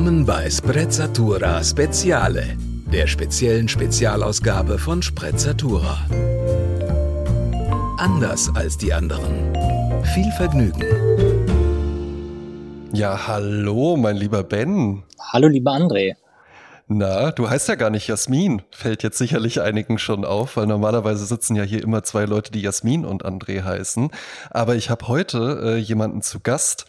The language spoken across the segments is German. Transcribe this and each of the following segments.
Willkommen bei Sprezzatura Speziale, der speziellen Spezialausgabe von Sprezzatura. Anders als die anderen. Viel Vergnügen. Ja, hallo, mein lieber Ben. Hallo, lieber André. Na, du heißt ja gar nicht Jasmin. Fällt jetzt sicherlich einigen schon auf, weil normalerweise sitzen ja hier immer zwei Leute, die Jasmin und André heißen. Aber ich habe heute äh, jemanden zu Gast,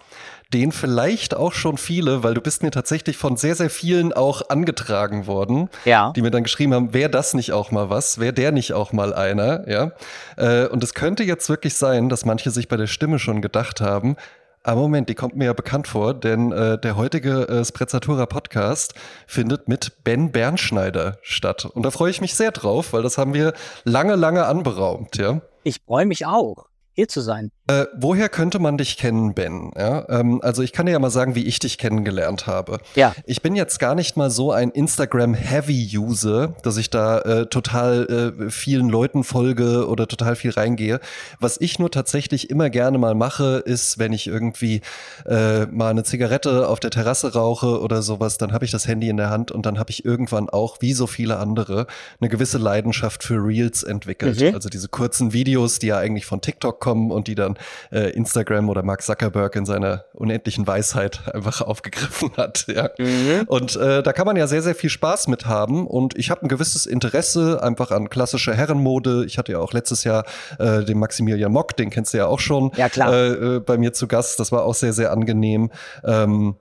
den vielleicht auch schon viele, weil du bist mir tatsächlich von sehr, sehr vielen auch angetragen worden, ja. die mir dann geschrieben haben, wäre das nicht auch mal was, wäre der nicht auch mal einer, ja. Äh, und es könnte jetzt wirklich sein, dass manche sich bei der Stimme schon gedacht haben, Ah, Moment, die kommt mir ja bekannt vor, denn äh, der heutige äh, Sprezzatura Podcast findet mit Ben Bernschneider statt. Und da freue ich mich sehr drauf, weil das haben wir lange, lange anberaumt, ja. Ich freue mich auch hier zu sein. Äh, woher könnte man dich kennen, Ben? Ja, ähm, also ich kann dir ja mal sagen, wie ich dich kennengelernt habe. Ja. Ich bin jetzt gar nicht mal so ein Instagram-Heavy-User, dass ich da äh, total äh, vielen Leuten folge oder total viel reingehe. Was ich nur tatsächlich immer gerne mal mache, ist, wenn ich irgendwie äh, mal eine Zigarette auf der Terrasse rauche oder sowas, dann habe ich das Handy in der Hand und dann habe ich irgendwann auch, wie so viele andere, eine gewisse Leidenschaft für Reels entwickelt. Mhm. Also diese kurzen Videos, die ja eigentlich von TikTok kommen und die dann äh, Instagram oder Mark Zuckerberg in seiner unendlichen Weisheit einfach aufgegriffen hat. Ja. Mhm. Und äh, da kann man ja sehr, sehr viel Spaß mit haben. Und ich habe ein gewisses Interesse einfach an klassischer Herrenmode. Ich hatte ja auch letztes Jahr äh, den Maximilian Mock, den kennst du ja auch schon, ja, klar. Äh, äh, bei mir zu Gast. Das war auch sehr, sehr angenehm. Ähm,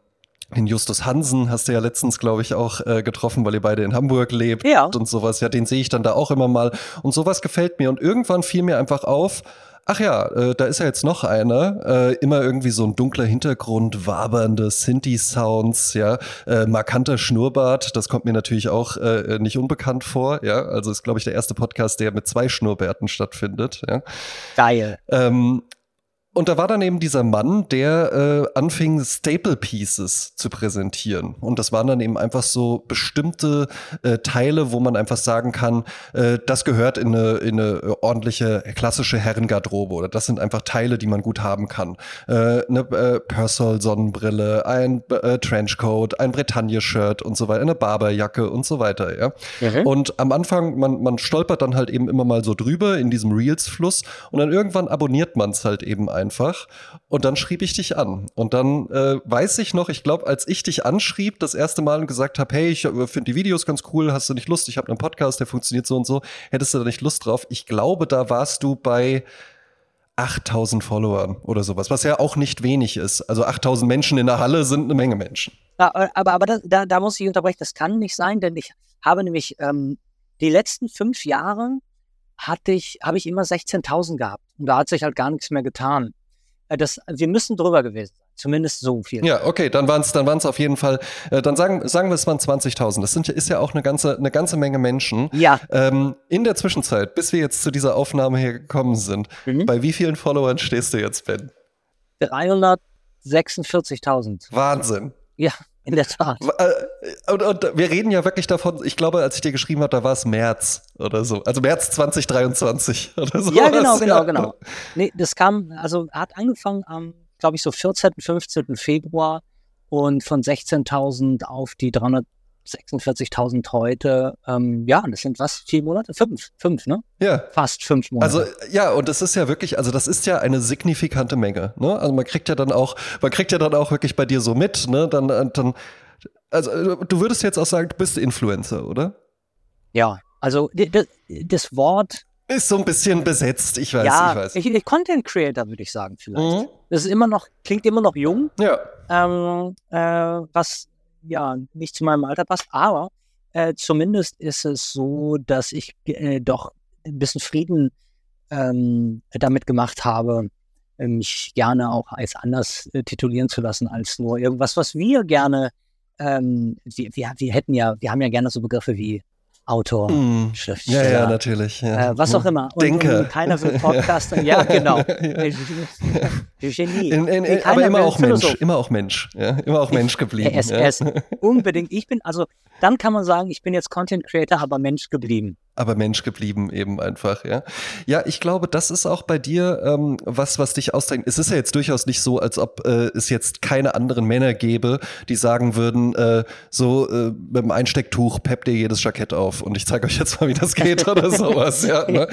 den Justus Hansen hast du ja letztens, glaube ich, auch äh, getroffen, weil ihr beide in Hamburg lebt ja. und sowas. Ja, den sehe ich dann da auch immer mal. Und sowas gefällt mir. Und irgendwann fiel mir einfach auf, Ach ja, äh, da ist ja jetzt noch einer. Äh, immer irgendwie so ein dunkler Hintergrund, wabernde Sinti-Sounds, ja, äh, markanter Schnurrbart. Das kommt mir natürlich auch äh, nicht unbekannt vor, ja. Also ist, glaube ich, der erste Podcast, der mit zwei Schnurrbärten stattfindet, ja. Geil. Ähm, und da war dann eben dieser Mann, der äh, anfing, Staple Pieces zu präsentieren. Und das waren dann eben einfach so bestimmte äh, Teile, wo man einfach sagen kann, äh, das gehört in eine, in eine ordentliche klassische Herrengarderobe oder das sind einfach Teile, die man gut haben kann. Äh, eine äh, Persol-Sonnenbrille, ein äh, Trenchcoat, ein Bretagne-Shirt und so weiter, eine Barberjacke und so weiter. Ja? Mhm. Und am Anfang, man, man stolpert dann halt eben immer mal so drüber in diesem Reels-Fluss und dann irgendwann abonniert man es halt eben einfach. Und dann schrieb ich dich an. Und dann äh, weiß ich noch, ich glaube, als ich dich anschrieb, das erste Mal und gesagt habe, hey, ich äh, finde die Videos ganz cool, hast du nicht Lust? Ich habe einen Podcast, der funktioniert so und so. Hättest du da nicht Lust drauf? Ich glaube, da warst du bei 8000 Followern oder sowas, was ja auch nicht wenig ist. Also 8000 Menschen in der Halle sind eine Menge Menschen. Ja, aber aber da, da, da muss ich unterbrechen, das kann nicht sein, denn ich habe nämlich ähm, die letzten fünf Jahre hatte ich, habe ich immer 16.000 gehabt. Und da hat sich halt gar nichts mehr getan. Äh, das, wir müssen drüber gewesen sein. Zumindest so viel. Ja, okay, dann waren es dann waren's auf jeden Fall, äh, dann sagen, sagen wir, es waren 20.000. Das sind, ist ja auch eine ganze, eine ganze Menge Menschen. Ja. Ähm, in der Zwischenzeit, bis wir jetzt zu dieser Aufnahme hier gekommen sind, mhm. bei wie vielen Followern stehst du jetzt, Ben? 346.000. Wahnsinn. Ja. In der Tat. Äh, und, und, wir reden ja wirklich davon, ich glaube, als ich dir geschrieben habe, da war es März oder so. Also März 2023 oder so. Ja, genau, genau, genau. Nee, das kam, also hat angefangen am, glaube ich, so 14., 15. Februar und von 16.000 auf die 300 46.000 heute. Ähm, ja, das sind was? Vier Monate? Fünf. Fünf, ne? Ja. Fast fünf Monate. Also, ja, und das ist ja wirklich, also das ist ja eine signifikante Menge, ne? Also man kriegt ja dann auch, man kriegt ja dann auch wirklich bei dir so mit, ne? Dann, äh, dann, also du würdest jetzt auch sagen, du bist Influencer, oder? Ja, also das, Wort ist so ein bisschen besetzt, ich weiß, ja, ich weiß. Ich, Content Creator würde ich sagen vielleicht. Mhm. Das ist immer noch, klingt immer noch jung. Ja. Ähm, äh, was ja nicht zu meinem Alter passt, aber äh, zumindest ist es so, dass ich äh, doch ein bisschen Frieden ähm, damit gemacht habe, mich gerne auch als anders äh, titulieren zu lassen als nur irgendwas, was wir gerne, ähm, wir, wir, wir hätten ja, wir haben ja gerne so Begriffe wie Autor, mm. Schriftsteller. Ja, ja, natürlich. Ja. Äh, was auch immer. Und, Denke. Und keiner will Podcaster. ja, genau. ja. Genie. In, in, in, aber immer auch Mensch. Immer auch Mensch. Ja? Immer auch Mensch geblieben. Er ist, er ist unbedingt. Ich bin, also, dann kann man sagen, ich bin jetzt Content Creator, aber Mensch geblieben. Aber Mensch geblieben eben einfach, ja. Ja, ich glaube, das ist auch bei dir ähm, was, was dich ausdrängt. Es ist ja jetzt durchaus nicht so, als ob äh, es jetzt keine anderen Männer gäbe, die sagen würden, äh, so äh, mit dem Einstecktuch peppt ihr jedes Jackett auf und ich zeige euch jetzt mal, wie das geht oder sowas, ja. Ne?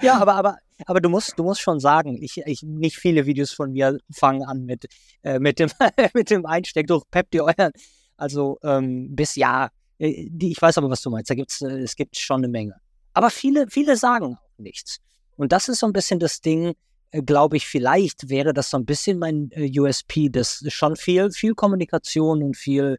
Ja, aber, aber, aber du musst, du musst schon sagen, ich, ich, nicht viele Videos von mir fangen an mit, äh, mit dem, mit dem Einstecktuch, peppt ihr euren. Also ähm, bis ja, die, ich weiß aber, was du meinst. Da gibt's, äh, es gibt schon eine Menge. Aber viele, viele sagen auch nichts. Und das ist so ein bisschen das Ding, äh, glaube ich, vielleicht wäre das so ein bisschen mein USP, das schon viel, viel Kommunikation und viel,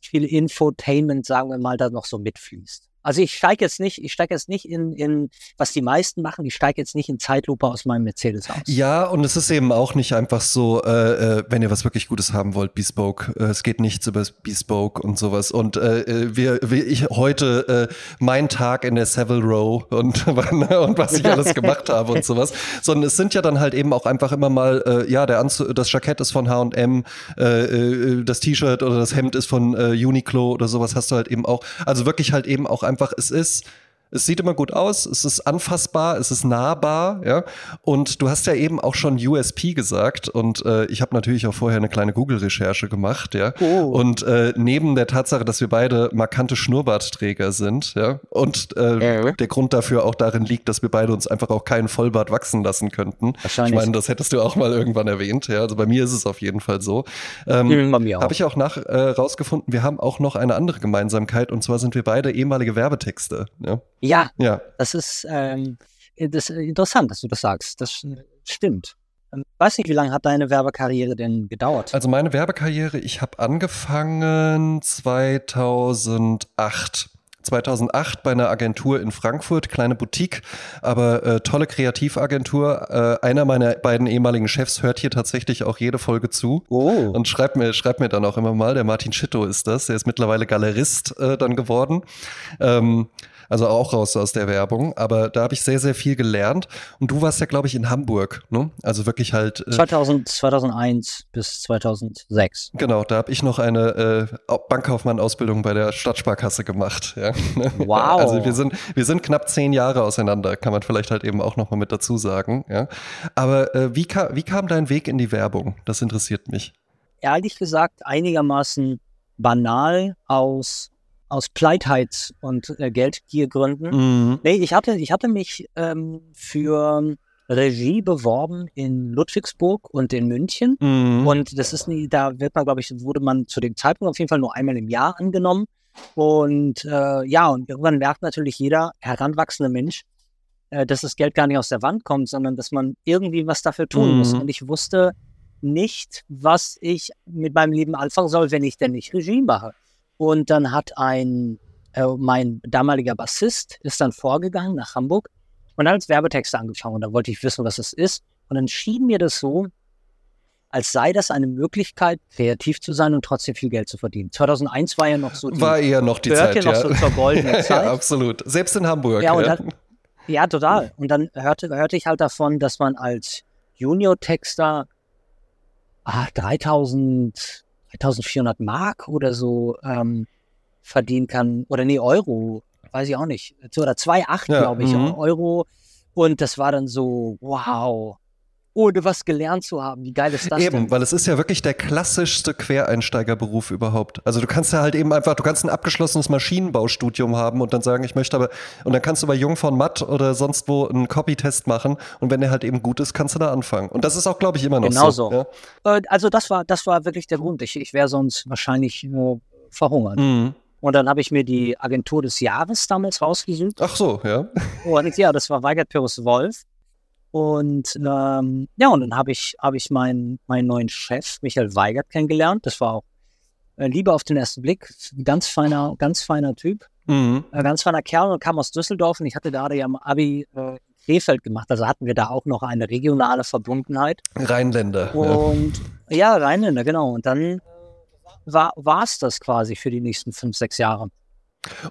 viel Infotainment, sagen wir mal, da noch so mitfließt. Also ich steige jetzt nicht, ich steige jetzt nicht in, in, was die meisten machen, ich steige jetzt nicht in Zeitlupe aus meinem Mercedes aus. Ja, und es ist eben auch nicht einfach so, äh, äh wenn ihr was wirklich Gutes haben wollt, Bespoke. Äh, es geht nichts über Bespoke und sowas. Und äh, äh wir, wir, ich heute äh, mein Tag in der Savile Row und, und was ich alles gemacht habe und sowas. Sondern es sind ja dann halt eben auch einfach immer mal, äh, ja, der Anzug, das Jackett ist von H&M, äh, das T-Shirt oder das Hemd ist von äh, Uniqlo oder sowas hast du halt eben auch. Also wirklich halt eben auch einfach, es ist es sieht immer gut aus, es ist anfassbar, es ist nahbar, ja. Und du hast ja eben auch schon USP gesagt und äh, ich habe natürlich auch vorher eine kleine Google-Recherche gemacht, ja. Oh. Und äh, neben der Tatsache, dass wir beide markante Schnurrbartträger sind, ja, und äh, äh. der Grund dafür auch darin liegt, dass wir beide uns einfach auch keinen Vollbart wachsen lassen könnten. Wahrscheinlich. Ich meine, das hättest du auch mal irgendwann erwähnt, ja. Also bei mir ist es auf jeden Fall so. Ähm, habe ich auch nach äh, rausgefunden, wir haben auch noch eine andere Gemeinsamkeit und zwar sind wir beide ehemalige Werbetexte, ja. Ja, ja. das ist, ähm, das ist interessant, dass du das sagst. Das stimmt. Ich ähm, weiß nicht, wie lange hat deine Werbekarriere denn gedauert? Also meine Werbekarriere, ich habe angefangen 2008. 2008 bei einer Agentur in Frankfurt, kleine Boutique, aber äh, tolle Kreativagentur. Äh, einer meiner beiden ehemaligen Chefs hört hier tatsächlich auch jede Folge zu oh. und schreibt mir, schreibt mir dann auch immer mal, der Martin Schitto ist das, der ist mittlerweile Galerist äh, dann geworden. Ähm, also auch raus aus der Werbung. Aber da habe ich sehr, sehr viel gelernt. Und du warst ja, glaube ich, in Hamburg, ne? Also wirklich halt. Äh, 2000, 2001 bis 2006. Genau, da habe ich noch eine äh, Bankkaufmann-Ausbildung bei der Stadtsparkasse gemacht. Ja. Wow. Also wir sind, wir sind knapp zehn Jahre auseinander, kann man vielleicht halt eben auch nochmal mit dazu sagen. Ja. Aber äh, wie, ka wie kam dein Weg in die Werbung? Das interessiert mich. Ehrlich gesagt, einigermaßen banal aus aus Pleitheit und äh, Geldgiergründen. Mhm. Nee, ich hatte, ich hatte mich ähm, für Regie beworben in Ludwigsburg und in München. Mhm. Und das ist nie, da wird man, glaube ich, wurde man zu dem Zeitpunkt auf jeden Fall nur einmal im Jahr angenommen. Und äh, ja, und irgendwann merkt natürlich jeder heranwachsende Mensch, äh, dass das Geld gar nicht aus der Wand kommt, sondern dass man irgendwie was dafür tun mhm. muss. Und ich wusste nicht, was ich mit meinem Leben anfangen soll, wenn ich denn nicht Regie mache. Und dann hat ein, äh, mein damaliger Bassist ist dann vorgegangen nach Hamburg und hat als Werbetexte angefangen. Und da wollte ich wissen, was es ist. Und dann schien mir das so, als sei das eine Möglichkeit, kreativ zu sein und trotzdem viel Geld zu verdienen. 2001 war ja noch so die, war eher noch die Zeit, ja. noch so zur goldenen Zeit. ja, absolut. Selbst in Hamburg. Ja, ja. Dann, ja, total. Und dann hörte, hörte ich halt davon, dass man als Junior-Texter ah, 3000 1400 Mark oder so ähm, verdienen kann. Oder nee, Euro, weiß ich auch nicht. Oder 2,8, ja, glaube ich, mhm. Euro. Und das war dann so, wow, ohne was gelernt zu haben. Wie geil ist das eben, denn? weil es ist ja wirklich der klassischste Quereinsteigerberuf überhaupt. Also du kannst ja halt eben einfach, du kannst ein abgeschlossenes Maschinenbaustudium haben und dann sagen, ich möchte aber, und dann kannst du bei Jung von Matt oder sonst wo einen Copy-Test machen und wenn der halt eben gut ist, kannst du da anfangen. Und das ist auch, glaube ich, immer noch genau so. Genau so. Ja? Äh, also das war, das war wirklich der Grund. Ich, ich wäre sonst wahrscheinlich nur verhungert. Mhm. Und dann habe ich mir die Agentur des Jahres damals rausgesucht. Ach so, ja. Und ja, das war Weigert Pyrrhus Wolf. Und ähm, ja, und dann habe ich, hab ich meinen, meinen neuen Chef, Michael Weigert, kennengelernt. Das war auch äh, Liebe auf den ersten Blick. Ganz feiner, ganz feiner Typ. Mhm. Äh, ganz feiner Kerl und kam aus Düsseldorf und ich hatte da ja am Abi äh, Krefeld gemacht. Also hatten wir da auch noch eine regionale Verbundenheit. Rheinländer. Und ja, ja Rheinländer, genau. Und dann war es das quasi für die nächsten fünf, sechs Jahre.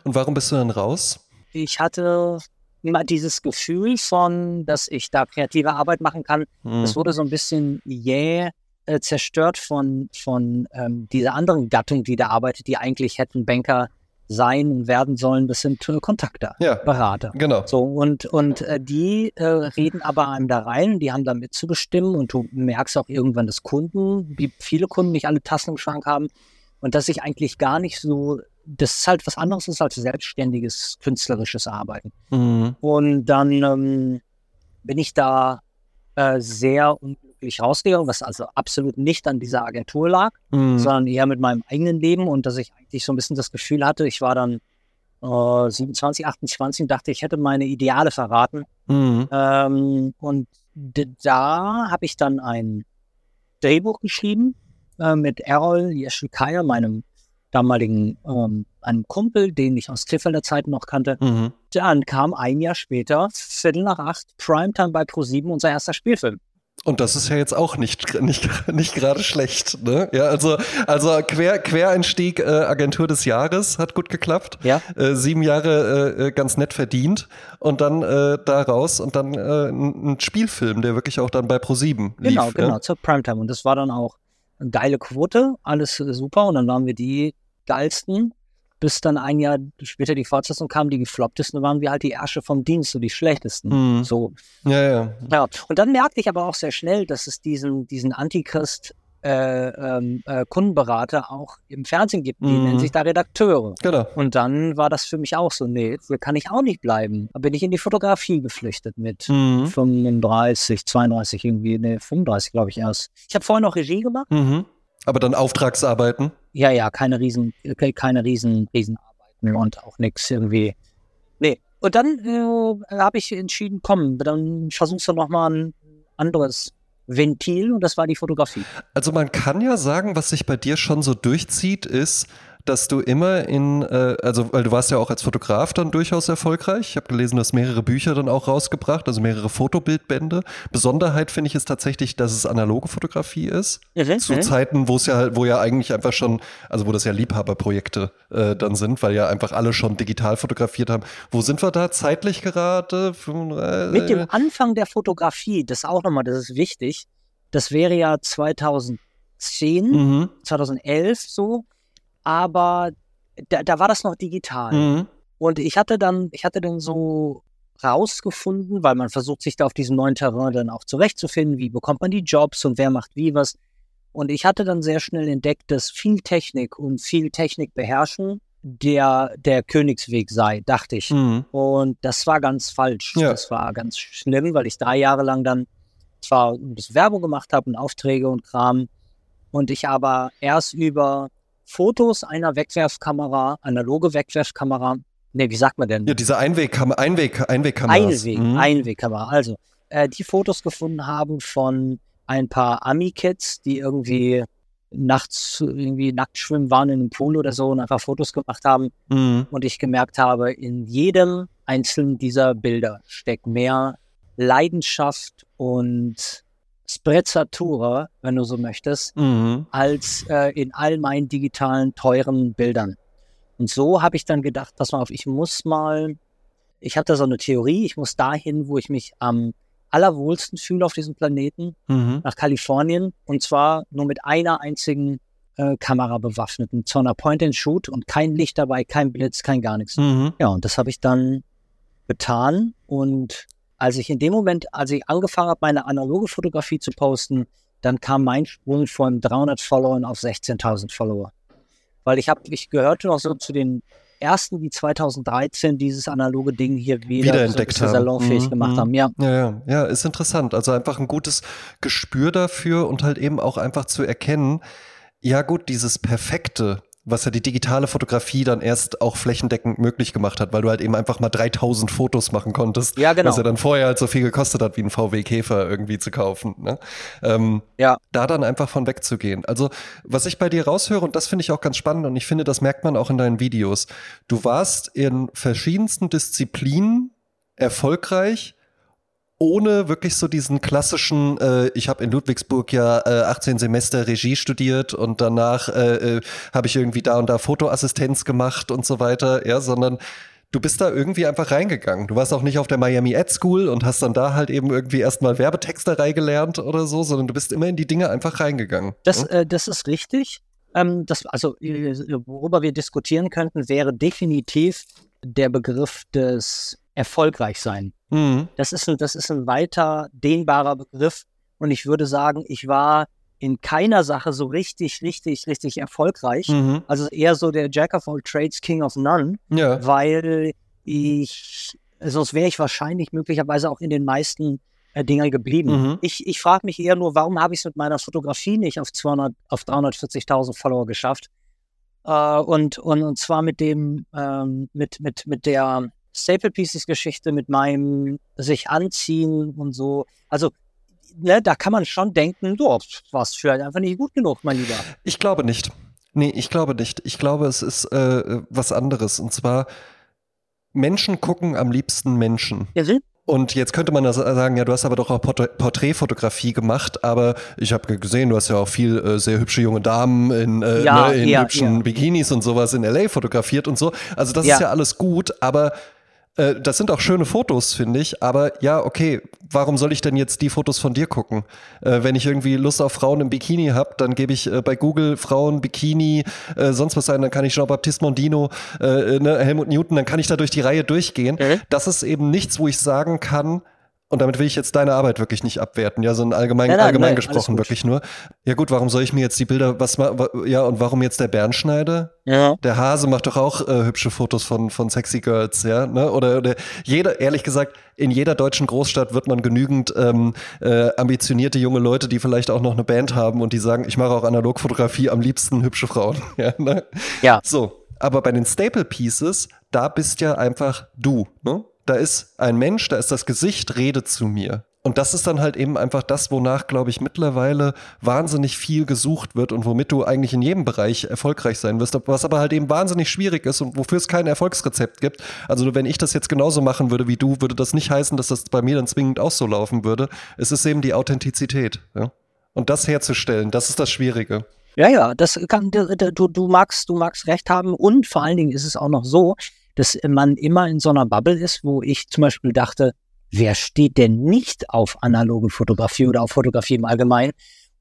Und warum bist du dann raus? Ich hatte immer dieses Gefühl von, dass ich da kreative Arbeit machen kann, mhm. das wurde so ein bisschen jäh äh, zerstört von, von ähm, dieser anderen Gattung, die da arbeitet, die eigentlich hätten Banker sein und werden sollen, das sind äh, Kontakte, Ja. Berater. Genau. So, und, und äh, die äh, reden aber einem da rein, die haben da mitzubestimmen und du merkst auch irgendwann, dass Kunden, wie viele Kunden nicht alle Tassen im Schrank haben und dass ich eigentlich gar nicht so, das ist halt was anderes ist als selbstständiges künstlerisches Arbeiten. Mhm. Und dann ähm, bin ich da äh, sehr unglücklich rausgegangen, was also absolut nicht an dieser Agentur lag, Mhm. sondern eher mit meinem eigenen Leben und dass ich eigentlich so ein bisschen das Gefühl hatte, ich war dann äh, 27, 28 und dachte, ich hätte meine Ideale verraten. Mhm. Ähm, und da habe ich dann ein Drehbuch geschrieben äh, mit Errol Yeschikaya, meinem damaligen ähm, einem Kumpel, den ich aus Krefelder Zeiten noch kannte. Mhm. Dann kam ein Jahr später, Viertel nach acht, Primetime bei Pro7, unser erster Spielfilm. Und das ist ja jetzt auch nicht, nicht, nicht gerade schlecht. Ne? Ja, also, also Quer, Quereinstieg äh, Agentur des Jahres hat gut geklappt. Ja. Äh, sieben Jahre äh, äh, ganz nett verdient und dann äh, da raus und dann äh, ein, Spielfilm, der wirklich auch dann bei Pro7 lief. Genau, genau, zur Primetime. Und das war dann auch geile Quote, alles äh, super. Und dann waren wir die geilsten, bis dann ein Jahr später die Fortsetzung kam, die geflopptesten, dann waren wir halt die Ärsche vom Dienst, so die schlechtesten. Mhm. So, Ja, ja. ja. Und dann merkte ich aber auch sehr schnell, dass es diesen, diesen Antichrist äh, ähm, äh, Kundenberater auch im Fernsehen gibt, die Mhm. nennen sich da Redakteure. Genau. Und dann war das für mich auch so, nee, hier kann ich auch nicht bleiben. Da bin ich in die Fotografie geflüchtet mit Mhm. 35, 32 irgendwie, nee, 35 glaube ich erst. Ich habe vorher noch Regie gemacht. Mhm. Aber dann Auftragsarbeiten. Ja, ja, keine riesen, keine riesen, Riesenarbeiten und auch nichts irgendwie. Nee. Und dann äh, habe ich entschieden, komm, dann versuchst du nochmal ein anderes Ventil und das war die Fotografie. Also man kann ja sagen, was sich bei dir schon so durchzieht, ist, dass du immer in, äh, also weil du warst ja auch als Fotograf dann durchaus erfolgreich. Ich habe gelesen, du hast mehrere Bücher dann auch rausgebracht, also mehrere Fotobildbände. Besonderheit finde ich ist tatsächlich, dass es analoge Fotografie ist. Zu Mhm. Zeiten, wo es ja halt, wo ja eigentlich einfach schon, also wo das ja Liebhaberprojekte äh, dann sind, weil ja einfach alle schon digital fotografiert haben. Wo sind wir da zeitlich gerade? 35? Mit dem Anfang der Fotografie, das auch nochmal, das ist wichtig, das wäre ja 2010, Mhm. 2011 so, aber da, da war das noch digital. Mhm. Und ich hatte dann, ich hatte dann so rausgefunden, weil man versucht sich da auf diesem neuen Terrain dann auch zurechtzufinden, wie bekommt man die Jobs und wer macht wie was. Und ich hatte dann sehr schnell entdeckt, dass viel Technik und viel Technik beherrschen der, der Königsweg sei, dachte ich. Mhm. Und das war ganz falsch. Ja. Das war ganz schlimm, weil ich drei Jahre lang dann zwar ein bisschen Werbung gemacht habe und Aufträge und Kram und ich aber erst über Fotos einer Wegwerfkamera, analoge Wegwerfkamera, nee, wie sagt man denn? Ja, diese Einwegkamera, Einweg, Einwegkameras. Einweg, Mhm. Einwegkamera. Also, äh, die Fotos gefunden haben von ein paar Ami-Kids, die irgendwie nachts irgendwie nackt schwimmen waren in einem Pool oder so und einfach Fotos gemacht haben. Mhm. Und ich gemerkt habe, in jedem einzelnen dieser Bilder steckt mehr Leidenschaft und Sprezzatura, wenn du so möchtest, Mhm. als äh, in all meinen digitalen, teuren Bildern. Und so habe ich dann gedacht, pass mal auf, ich muss mal, ich habe da so eine Theorie, ich muss dahin, wo ich mich am allerwohlsten fühle auf diesem Planeten, Mhm. nach Kalifornien. Und zwar nur mit einer einzigen äh, Kamera bewaffnet, mit so einer Point-and-Shoot und kein Licht dabei, kein Blitz, kein gar nichts. Mhm. Ja, und das habe ich dann getan. Und als ich in dem Moment, als ich angefangen habe, meine analoge Fotografie zu posten, dann kam mein Sprung von 300 Followern auf 16.000 Follower. Weil ich habe, ich gehörte noch so zu den ersten, die 2013 dieses analoge Ding hier wieder Wiederentdeckt so haben. salonfähig Mhm, gemacht mhm. haben. Ja, Ja, ja, ja, ist interessant. Also einfach ein gutes Gespür dafür und halt eben auch einfach zu erkennen, ja gut, dieses Perfekte, was ja die digitale Fotografie dann erst auch flächendeckend möglich gemacht hat, weil du halt eben einfach mal 3000 Fotos machen konntest. Ja, genau. Was ja dann vorher halt so viel gekostet hat, wie ein VW Käfer irgendwie zu kaufen. Ne? Ähm, ja. da dann einfach von wegzugehen. Also, was ich bei dir raushöre, und das finde ich auch ganz spannend, und ich finde, das merkt man auch in deinen Videos. Du warst in verschiedensten Disziplinen erfolgreich, ohne wirklich so diesen klassischen, äh, ich habe in Ludwigsburg ja äh, 18 Semester Regie studiert und danach äh, äh, habe ich irgendwie da und da Fotoassistenz gemacht und so weiter, ja, sondern du bist da irgendwie einfach reingegangen. Du warst auch nicht auf der Miami Ad School und hast dann da halt eben irgendwie erstmal Werbetexterei gelernt oder so, sondern du bist immer in die Dinge einfach reingegangen. Das, äh, das ist richtig. Ähm, das, also, äh, worüber wir diskutieren könnten, wäre definitiv der Begriff des Erfolgreichsein. Mhm. Das ist ein, das ist ein weiter dehnbarer Begriff. Und ich würde sagen, ich war in keiner Sache so richtig, richtig, richtig erfolgreich. Mhm. Also eher so der Jack of all trades, King of none, Ja. weil ich, sonst wäre ich wahrscheinlich möglicherweise auch in den meisten äh, Dingern geblieben. Mhm. Ich, ich frage mich eher nur, warum habe ich es mit meiner Fotografie nicht auf 200, auf 340.000 Follower geschafft? Äh, und, und, und zwar mit dem, ähm, mit, mit, mit der Staple Pieces Geschichte, mit meinem sich anziehen und so. Also, ne, da kann man schon denken, du warst vielleicht einfach nicht gut genug, mein Lieber. Ich glaube nicht. Nee, ich glaube nicht. Ich glaube, es ist äh, was anderes. Und zwar, Menschen gucken am liebsten Menschen. Ja, will- Und jetzt könnte man sa- sagen, ja, du hast aber doch auch Porträt- Porträtfotografie gemacht, aber ich habe gesehen, du hast ja auch viel äh, sehr hübsche junge Damen in, äh, Ja, ne, in ja, hübschen. Bikinis und sowas in LA fotografiert und so. Also das ist ja alles gut, aber äh, das sind auch schöne Fotos, finde ich. Aber ja, okay, warum soll ich denn jetzt die Fotos von dir gucken? Äh, wenn ich irgendwie Lust auf Frauen im Bikini habe, dann gebe ich äh, bei Google Frauen, Bikini, äh, sonst was ein, dann kann ich Jean-Baptiste Mondino, äh, ne, Helmut Newton, dann kann ich da durch die Reihe durchgehen. Mhm. Das ist eben nichts, wo ich sagen kann, und damit will ich jetzt deine Arbeit wirklich nicht abwerten, ja, sondern allgemein, Nein, nein, allgemein nein, gesprochen wirklich nur. Ja gut, warum soll ich mir jetzt die Bilder, was ja, und warum jetzt der Bernschneider? Ja. Der Hase macht doch auch äh, hübsche Fotos von, von sexy Girls, ja, ne? Oder, oder jeder, ehrlich gesagt, in jeder deutschen Großstadt wird man genügend ähm, äh, ambitionierte junge Leute, die vielleicht auch noch eine Band haben und die sagen, ich mache auch Analogfotografie, am liebsten hübsche Frauen. Ja, ne? Ja. So, aber bei den Staple Pieces, da bist ja einfach du, ne? Da ist ein Mensch, da ist das Gesicht, redet zu mir. Und das ist dann halt eben einfach das, wonach, glaube ich, mittlerweile wahnsinnig viel gesucht wird und womit du eigentlich in jedem Bereich erfolgreich sein wirst, was aber halt eben wahnsinnig schwierig ist und wofür es kein Erfolgsrezept gibt. Also wenn ich das jetzt genauso machen würde wie du, würde das nicht heißen, dass das bei mir dann zwingend auch so laufen würde. Es ist eben die Authentizität. Ja? Und das herzustellen, das ist das Schwierige. Ja, ja, das kann du, du, magst, du magst recht haben und vor allen Dingen ist es auch noch so, dass man immer in so einer Bubble ist, wo ich zum Beispiel dachte, wer steht denn nicht auf analoge Fotografie oder auf Fotografie im Allgemeinen?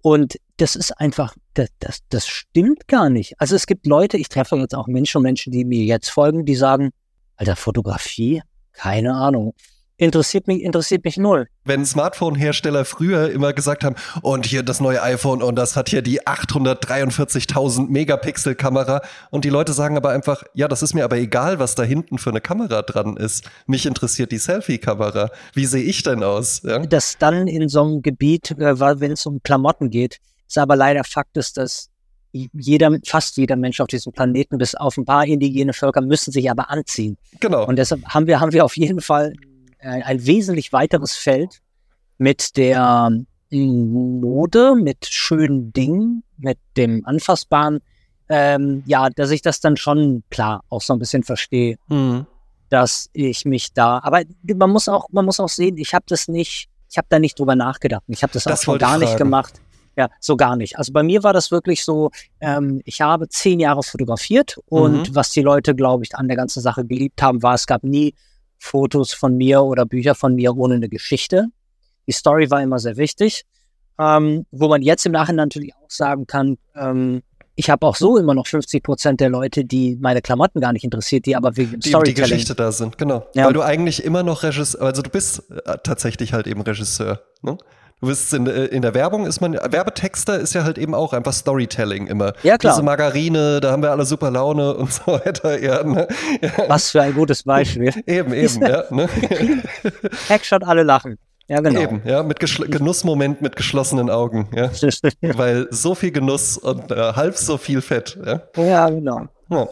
Und das ist einfach, das, das, das stimmt gar nicht. Also es gibt Leute, ich treffe jetzt auch Menschen und Menschen, die mir jetzt folgen, die sagen, Alter, Fotografie? Keine Ahnung. Interessiert mich, interessiert mich null. wenn Smartphone-Hersteller früher immer gesagt haben, und hier das neue iPhone und das hat hier die 843.000 Megapixel-Kamera und die Leute sagen aber einfach, ja, das ist mir aber egal, was da hinten für eine Kamera dran ist. Mich interessiert die Selfie-Kamera. Wie sehe ich denn aus? Ja? dass dann in so einem Gebiet, äh, wenn es um Klamotten geht, ist aber leider Fakt ist, dass jeder, fast jeder Mensch auf diesem Planeten, bis auf ein paar indigene Völker, müssen sich aber anziehen. Genau. Und deshalb haben wir, haben wir auf jeden Fall ein, ein wesentlich weiteres Feld mit der mm, Mode, mit schönen Dingen, mit dem Anfassbaren. Ähm, ja, dass ich das dann schon klar auch so ein bisschen verstehe Hm. dass ich mich da, aber man muss auch, man muss auch sehen, ich habe das nicht, ich habe da nicht drüber nachgedacht. Ich habe das, Das auch schon gar nicht gemacht. Ja, so gar nicht. Also bei mir war das wirklich so, ähm, ich habe zehn Jahre fotografiert und Mhm. was die Leute, glaube ich, an der ganzen Sache geliebt haben, war, es gab nie Fotos von mir oder Bücher von mir ohne eine Geschichte. Die Story war immer sehr wichtig. Ähm, wo man jetzt im Nachhinein natürlich auch sagen kann, ähm, ich habe auch so immer noch 50 Prozent der Leute, die meine Klamotten gar nicht interessiert, die aber wegen dem Die, die Geschichte da sind, genau. Ja. Weil du eigentlich immer noch Regisseur, also du bist äh, tatsächlich halt eben Regisseur. Ne? Du bist in, äh, in der Werbung ist man, Werbetexter ist ja halt eben auch einfach Storytelling immer. Ja, klar. Diese Margarine, da haben wir alle super Laune und so weiter. Ja, ne? ja. Was für ein gutes Beispiel. Eben, eben, ja. Ne? Hackshot, alle lachen. Ja, genau. Eben, ja, mit Genussmoment mit geschlossenen Augen, ja. Weil so viel Genuss und äh, halb so viel Fett, ja. ja, genau. ja.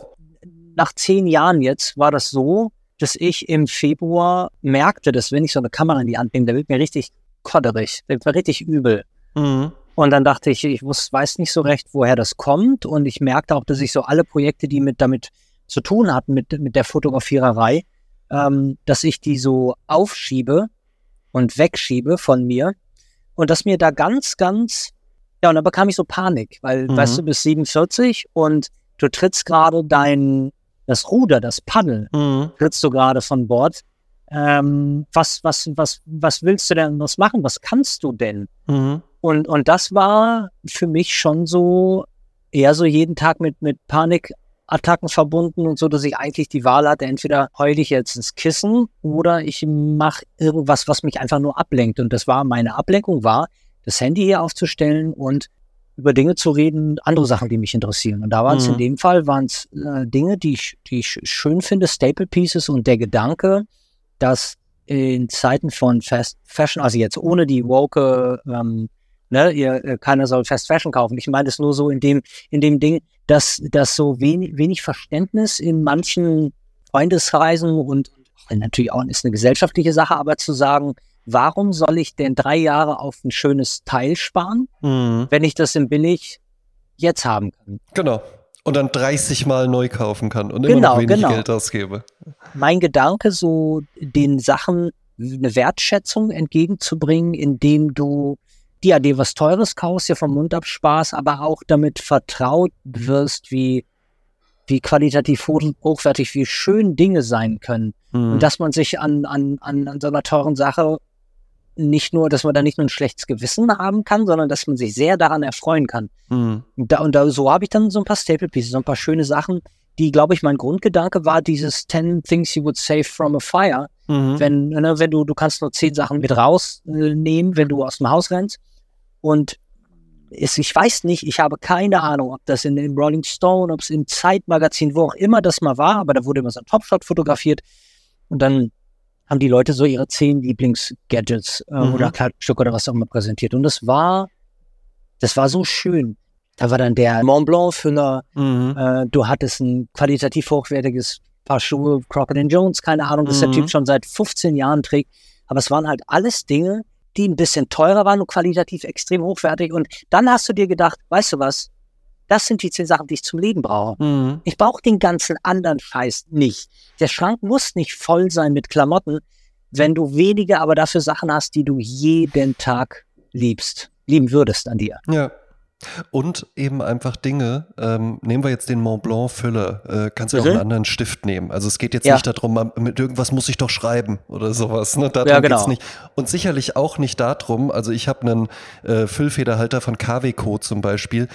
Nach zehn Jahren jetzt war das so, dass ich im Februar merkte, dass wenn ich so eine Kamera in die Hand nehme, da wird mir richtig kodderig, da wird mir richtig übel. Mhm. Und dann dachte ich, ich wus- weiß nicht so recht, woher das kommt. Und ich merkte auch, dass ich so alle Projekte, die mit damit zu tun hatten, mit, mit der Fotografiererei, ähm, dass ich die so aufschiebe und wegschiebe von mir. Und dass mir da ganz, ganz, ja, und dann bekam ich so Panik, weil, Mhm. weißt du, bis 47 und du trittst gerade dein, das Ruder, das Paddel, Mhm. trittst du gerade von Bord. Ähm, was, was, was, was willst du denn was machen? Was kannst du denn? Mhm. Und, und das war für mich schon so eher so jeden Tag mit, mit Panikattacken verbunden und so, dass ich eigentlich die Wahl hatte, entweder heule ich jetzt ins Kissen oder ich mache irgendwas, was mich einfach nur ablenkt. Und das war, meine Ablenkung war, das Handy hier aufzustellen und über Dinge zu reden, andere Sachen, die mich interessieren. Und da waren es Mhm. in dem Fall waren es äh, Dinge, die ich, die ich schön finde, Staple Pieces und der Gedanke, dass in Zeiten von Fast Fashion, also jetzt ohne die woke, ähm, ne, ihr, äh, keiner soll Fast Fashion kaufen. Ich meine es nur so in dem, in dem Ding, dass, dass so wenig, wenig Verständnis in manchen Freundeskreisen und natürlich auch ist eine gesellschaftliche Sache, aber zu sagen, warum soll ich denn drei Jahre auf ein schönes Teil sparen, Mhm. wenn ich das im Billig jetzt haben kann? Genau. Und dann 30 Mal neu kaufen kann und immer Genau, noch wenig genau. Geld ausgebe. Mein Gedanke, so den Sachen eine Wertschätzung entgegenzubringen, indem du dir dir was Teures kaufst, dir vom Mund absparst, aber auch damit vertraut wirst, wie, wie qualitativ hoch- hochwertig, wie schön Dinge sein können. Mhm. Und dass man sich an, an, an, an so einer teuren Sache nicht nur, dass man da nicht nur ein schlechtes Gewissen haben kann, sondern dass man sich sehr daran erfreuen kann. Mhm. Und, da, und da, so habe ich dann so ein paar Staple Pieces, so ein paar schöne Sachen, die, glaube ich, mein Grundgedanke war, dieses 10 Things You Would Save from a Fire. Mhm. Wenn, ne, wenn du, du kannst nur zehn Sachen mit rausnehmen, äh, wenn du aus dem Haus rennst. Und es, ich weiß nicht, ich habe keine Ahnung, ob das in dem Rolling Stone, ob es im Zeitmagazin, wo auch immer das mal war, aber da wurde immer so ein Topshot fotografiert. Und dann haben die Leute so ihre zehn Lieblings-Gadgets äh, Mhm. oder Kleidungsstücke oder was auch immer präsentiert. Und das war, das war so schön. Da war dann der Mont Blanc für eine, Mhm. äh, du hattest ein qualitativ hochwertiges Paar Schuhe, Crockett Jones, keine Ahnung, das der Mhm. Typ schon seit 15 Jahren trägt. Aber es waren halt alles Dinge, die ein bisschen teurer waren und qualitativ extrem hochwertig. Und dann hast du dir gedacht, weißt du was? Das sind die zehn Sachen, die ich zum Leben brauche. Mhm. Ich brauche den ganzen anderen Scheiß nicht. Der Schrank muss nicht voll sein mit Klamotten, wenn du wenige, aber dafür Sachen hast, die du jeden Tag liebst, lieben würdest an dir. Ja. Und eben einfach Dinge, ähm, nehmen wir jetzt den Mont Blanc Füller, äh, kannst du auch Mhm. einen anderen Stift nehmen. Also es geht jetzt Ja. nicht darum, mit irgendwas muss ich doch schreiben oder sowas. Ne? Darum Ja, geht's genau. nicht. Und sicherlich auch nicht darum, also ich habe einen äh, Füllfederhalter von KW-Co zum Beispiel,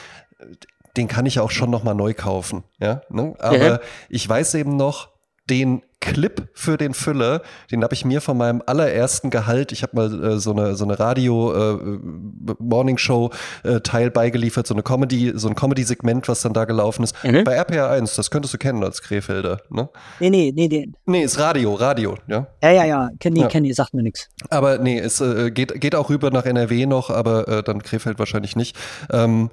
den kann ich auch schon nochmal neu kaufen. Ja? Ne? Aber Mhm. ich weiß eben noch, den Clip für den Füller, den habe ich mir von meinem allerersten Gehalt, ich habe mal äh, so eine so eine Radio äh, Morning Show äh, Teil beigeliefert, so eine Comedy, so ein Comedy Segment, was dann da gelaufen ist. Mhm. Bei RPR 1, das könntest du kennen als Krefelder, ne? Nee, nee, nee, nee. Nee, ist Radio, Radio, ja. Ja, ja, ja. Kenny, Ja. Kenny, sagt mir nichts. Aber nee, es äh, geht, geht auch rüber nach NRW noch, aber äh, dann Krefeld wahrscheinlich nicht. Ähm,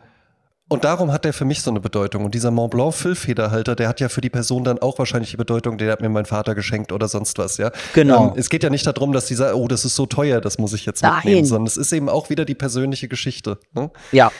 und darum hat der für mich so eine Bedeutung. Und dieser Mont Blanc Füllfederhalter, der hat ja für die Person dann auch wahrscheinlich die Bedeutung, den hat mir mein Vater geschenkt oder sonst was, ja. Genau. Ähm, es geht ja nicht darum, dass dieser, oh, das ist so teuer, das muss ich jetzt Nein. mitnehmen, sondern es ist eben auch wieder die persönliche Geschichte. Ne? Ja.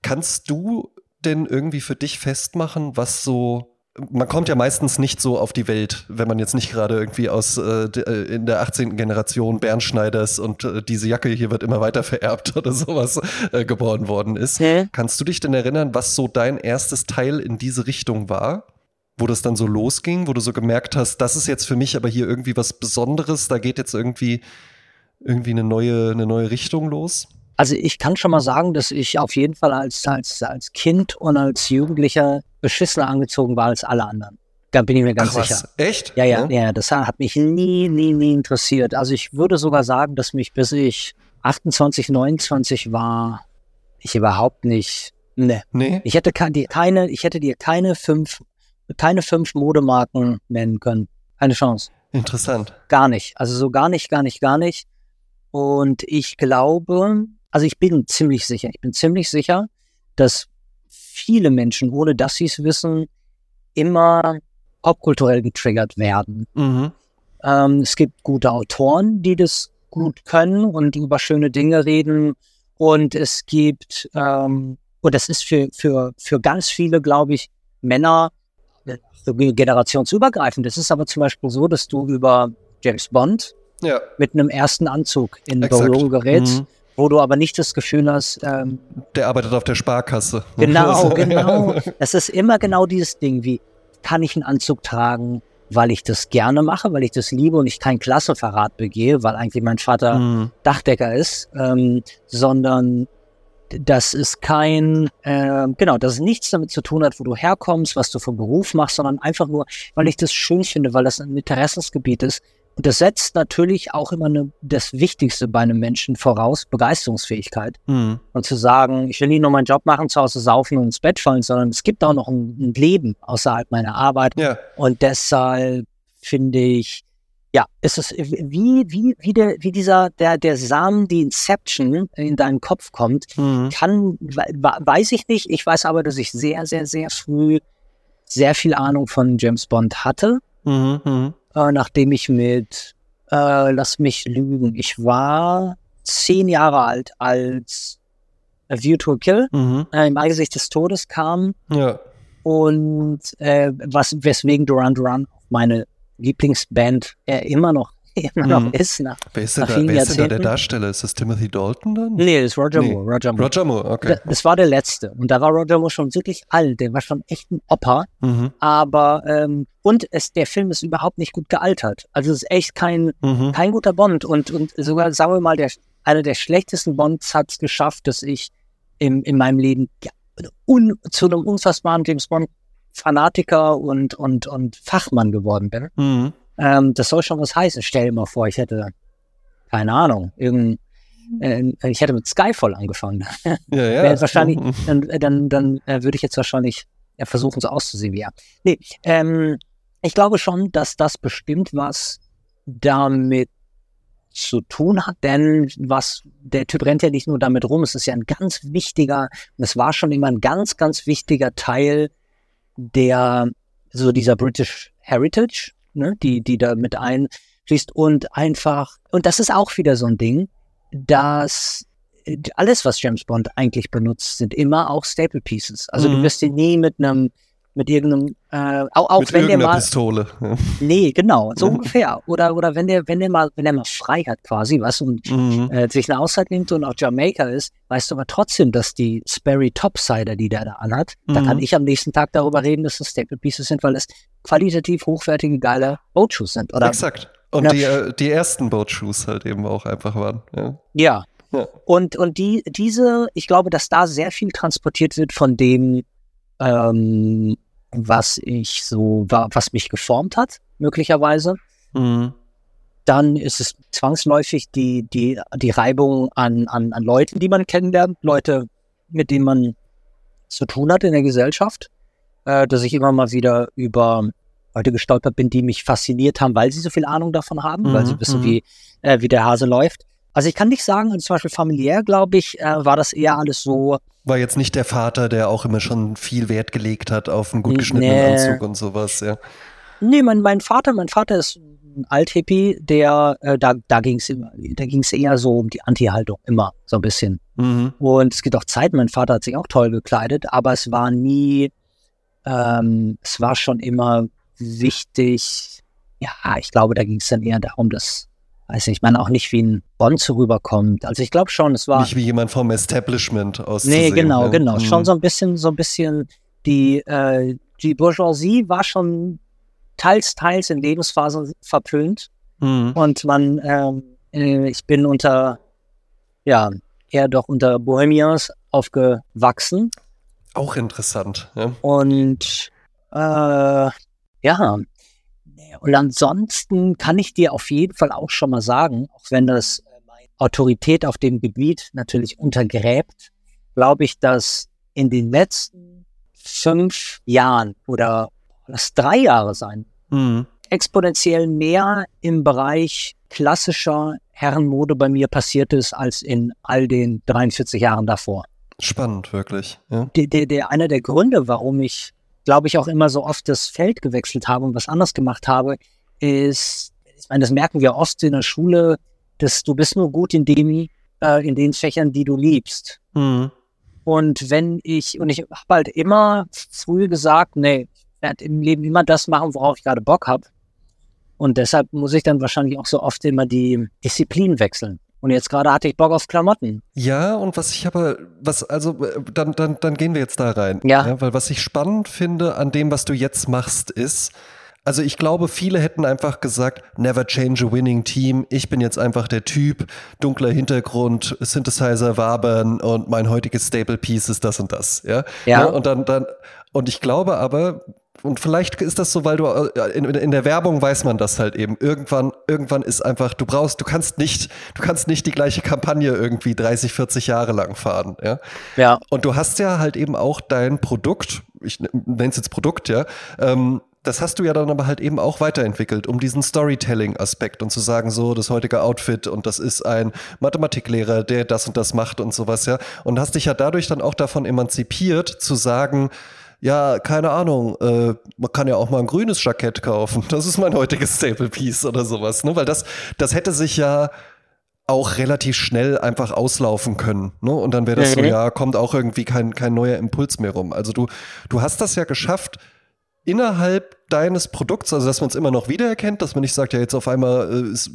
Kannst du denn irgendwie für dich festmachen, was so man kommt ja meistens nicht so auf die Welt, wenn man jetzt nicht gerade irgendwie aus äh, äh, in der 18. Generation Bernschneiders und äh, diese Jacke hier wird immer weiter vererbt oder sowas äh, geboren worden ist. Mhm. Kannst du dich denn erinnern, was so dein erstes Teil in diese Richtung war? Wo das dann so losging, wo du so gemerkt hast, das ist jetzt für mich aber hier irgendwie was Besonderes, da geht jetzt irgendwie irgendwie eine neue, eine neue Richtung los? Also ich kann schon mal sagen, dass ich auf jeden Fall als, als, als Kind und als Jugendlicher beschissener angezogen war als alle anderen. Da bin ich mir ganz Ach was, sicher. echt? Ja, ja, ja, das hat mich nie, nie, nie interessiert. Also ich würde sogar sagen, dass mich bis ich 28, 29 war, ich überhaupt nicht, ne. Nee? Ich hätte keine, ich hätte dir keine fünf, keine fünf Modemarken nennen können. Keine Chance. Interessant. Gar nicht. Also so gar nicht, gar nicht, gar nicht. Und ich glaube, also ich bin ziemlich sicher, ich bin ziemlich sicher, dass viele Menschen, ohne dass sie es wissen, immer popkulturell getriggert werden. Mhm. Ähm, es gibt gute Autoren, die das gut können und über schöne Dinge reden. Und es gibt, ähm, und das ist für, für, für ganz viele, glaube ich, Männer äh, generationsübergreifend. Es ist aber zum Beispiel so, dass du über James Bond Ja, mit einem ersten Anzug in exakt. Büro gerätst, Mhm. Wo du aber nicht das Gefühl hast, ähm, Der arbeitet auf der Sparkasse. genau, genau. Es ist immer genau dieses Ding wie, kann ich einen Anzug tragen, weil ich das gerne mache, weil ich das liebe und ich keinen Klassenverrat begehe, weil eigentlich mein Vater Mhm. Dachdecker ist, ähm, sondern dass es kein, äh, genau, dass es nichts damit zu tun hat, wo du herkommst, was du vom Beruf machst, sondern einfach nur, weil ich das schön finde, weil das ein Interessensgebiet ist. Und das setzt natürlich auch immer eine, das Wichtigste bei einem Menschen voraus, Begeisterungsfähigkeit. Mhm. Und zu sagen, ich will nicht nur meinen Job machen, zu Hause saufen und ins Bett fallen, sondern es gibt auch noch ein, ein Leben außerhalb meiner Arbeit. Ja. Und deshalb finde ich, ja, ist es wie, wie, wie, der, wie dieser, der, der Samen, die Inception in deinen Kopf kommt, Mhm. kann, we- weiß ich nicht. Ich weiß aber, dass ich sehr, sehr, sehr früh sehr viel Ahnung von James Bond hatte, Mhm. Äh, nachdem ich mit, äh, lass mich lügen, ich war zehn Jahre alt, als A View to a Kill Mhm. äh, im Angesicht des Todes kam Ja. und äh, was, weswegen Duran Duran meine Lieblingsband äh, immer noch, immer noch Mhm. ist. Nach, Wer ist denn, da, wer ist denn da der? Darsteller? Ist das Timothy Dalton dann? nee, das ist Roger Nee. Moore. Roger Moore. Roger Moore, okay. Da- Das war der letzte. Und da war Roger Moore schon wirklich alt. Der war schon echt ein Opa. Mhm. Aber, ähm, und es, der Film ist überhaupt nicht gut gealtert. Also es ist echt kein, Mhm. kein guter Bond. Und, und sogar, sagen wir mal, der, einer der schlechtesten Bonds hat es geschafft, dass ich im, in meinem Leben ja, un, zu einem unfassbaren James Bond Fanatiker und, und, und Fachmann geworden bin. Mhm. Ähm, das soll schon was heißen. Stell dir mal vor, ich hätte, keine Ahnung, irgendein, äh, ich hätte mit Skyfall angefangen. Ja, ja. Wahrscheinlich, dann, äh, dann, dann äh, würde ich jetzt wahrscheinlich ja, versuchen, so auszusehen wie er. Nee, ähm, ich glaube schon, dass das bestimmt was damit zu tun hat, denn was, der Typ rennt ja nicht nur damit rum, es ist ja ein ganz wichtiger, und es war schon immer ein ganz, ganz wichtiger Teil der, so dieser British Heritage, ne, die, die da mit einfließt und einfach, und das ist auch wieder so ein Ding, dass äh, alles, was James Bond eigentlich benutzt, sind immer auch Staple Pieces. Also du Mhm. wirst ihn nie mit einem, mit irgendeinem, äh, auch, auch Mit wenn der mal, Pistole. Nee, genau, so Mhm. ungefähr. Oder, oder wenn der, wenn der mal, wenn der mal frei hat quasi, was und Mhm. äh, sich eine Auszeit nimmt und auf Jamaika ist, weißt du aber trotzdem, dass die Sperry Topsider, die der da anhat, da Mhm. kann ich am nächsten Tag darüber reden, dass das Staple Pieces sind, weil es qualitativ hochwertige, geile Boatshoes sind. Oder Exakt. Und Ja. die, äh, die ersten Boatshoes halt eben auch einfach waren. Ja. Ja. Ja. Und, und die, diese, ich glaube, dass da sehr viel transportiert wird von dem, ähm, was ich so, wa- was mich geformt hat, möglicherweise. Mhm. Dann ist es zwangsläufig die, die, die Reibung an, an, an Leuten, die man kennenlernt, Leute, mit denen man zu tun hat in der Gesellschaft, äh, dass ich immer mal wieder über Leute gestolpert bin, die mich fasziniert haben, weil sie so viel Ahnung davon haben, weil sie Mhm, wissen, mhm. wie, äh, wie der Hase läuft. Also ich kann nicht sagen, also zum Beispiel familiär, glaube ich, äh, war das eher alles so, War jetzt nicht der Vater, der auch immer schon viel Wert gelegt hat auf einen gut geschnittenen Nee. Anzug und sowas, ja. Nee, mein, mein Vater, mein Vater ist ein Althippie, der, äh, da, da ging es da ging's eher so um die Anti-Haltung, immer so ein bisschen. Mhm. Und es gibt auch Zeiten, mein Vater hat sich auch toll gekleidet, aber es war nie, ähm, es war schon immer wichtig, ja, ich glaube, da ging es dann eher darum, dass, weiß nicht, man auch nicht wie ein Bond so rüberkommt. Also ich glaube schon, es war. Nicht wie jemand vom Establishment auszusehen. Nee, genau, ne? genau. Mhm. Schon so ein bisschen, so ein bisschen die, äh, die Bourgeoisie war schon teils, teils in Lebensphasen verpönt. Mhm. Und man, ähm, äh, ich bin unter, ja, eher doch unter Bohemians aufgewachsen. Auch interessant, ja. Und äh, ja, und ansonsten kann ich dir auf jeden Fall auch schon mal sagen, auch wenn das äh, meine Autorität auf dem Gebiet natürlich untergräbt, glaube ich, dass in den letzten fünf Jahren oder lass drei Jahre sein, Mhm. exponentiell mehr im Bereich klassischer Herrenmode bei mir passiert ist als in all den 43 Jahren davor. Spannend, wirklich. Ja. Der, der, der, einer der Gründe, warum ich, glaube ich, auch immer so oft das Feld gewechselt habe und was anders gemacht habe, ist, ich meine, das merken wir oft in der Schule, dass du bist nur gut in dem, äh, in den Fächern, die du liebst. Mhm. Und wenn ich, und ich habe halt immer früh gesagt, nee, ich werde im Leben immer das machen, worauf ich gerade Bock habe. Und deshalb muss ich dann wahrscheinlich auch so oft immer die Disziplin wechseln. Und jetzt gerade hatte ich Bock auf Klamotten. Ja, und was ich aber, was, also, äh, dann, dann, dann gehen wir jetzt da rein. Ja. Weil was ich spannend finde an dem, was du jetzt machst, ist, Also ich glaube, viele hätten einfach gesagt, never change a winning team. Ich bin jetzt einfach der Typ, dunkler Hintergrund, Synthesizer wabern und mein heutiges Staple Piece ist das und das. Ja. Ja. Ne? Und dann, dann, und ich glaube aber, und vielleicht ist das so, weil du äh, in, in der Werbung weiß man das halt eben. Irgendwann, irgendwann ist einfach, du brauchst, du kannst nicht, du kannst nicht die gleiche Kampagne irgendwie 30, 40 Jahre lang fahren, ja. Ja. Und du hast ja halt eben auch dein Produkt, ich nenne es jetzt Produkt, ja, ähm, das hast du ja dann aber halt eben auch weiterentwickelt, um diesen Storytelling-Aspekt und zu sagen, so, das heutige Outfit und das ist ein Mathematiklehrer, der das und das macht und sowas, ja. Und hast dich ja dadurch dann auch davon emanzipiert, zu sagen, ja, keine Ahnung, äh, man kann ja auch mal ein grünes Jackett kaufen. Das ist mein heutiges Staple Piece oder sowas, ne? Weil das, das hätte sich ja auch relativ schnell einfach auslaufen können. Ne? Und dann wäre das so, Mhm. ja, kommt auch irgendwie kein, kein neuer Impuls mehr rum. Also du, du hast das ja geschafft, innerhalb deines Produkts, also dass man es immer noch wiedererkennt, dass man nicht sagt, ja, jetzt auf einmal, äh, ist,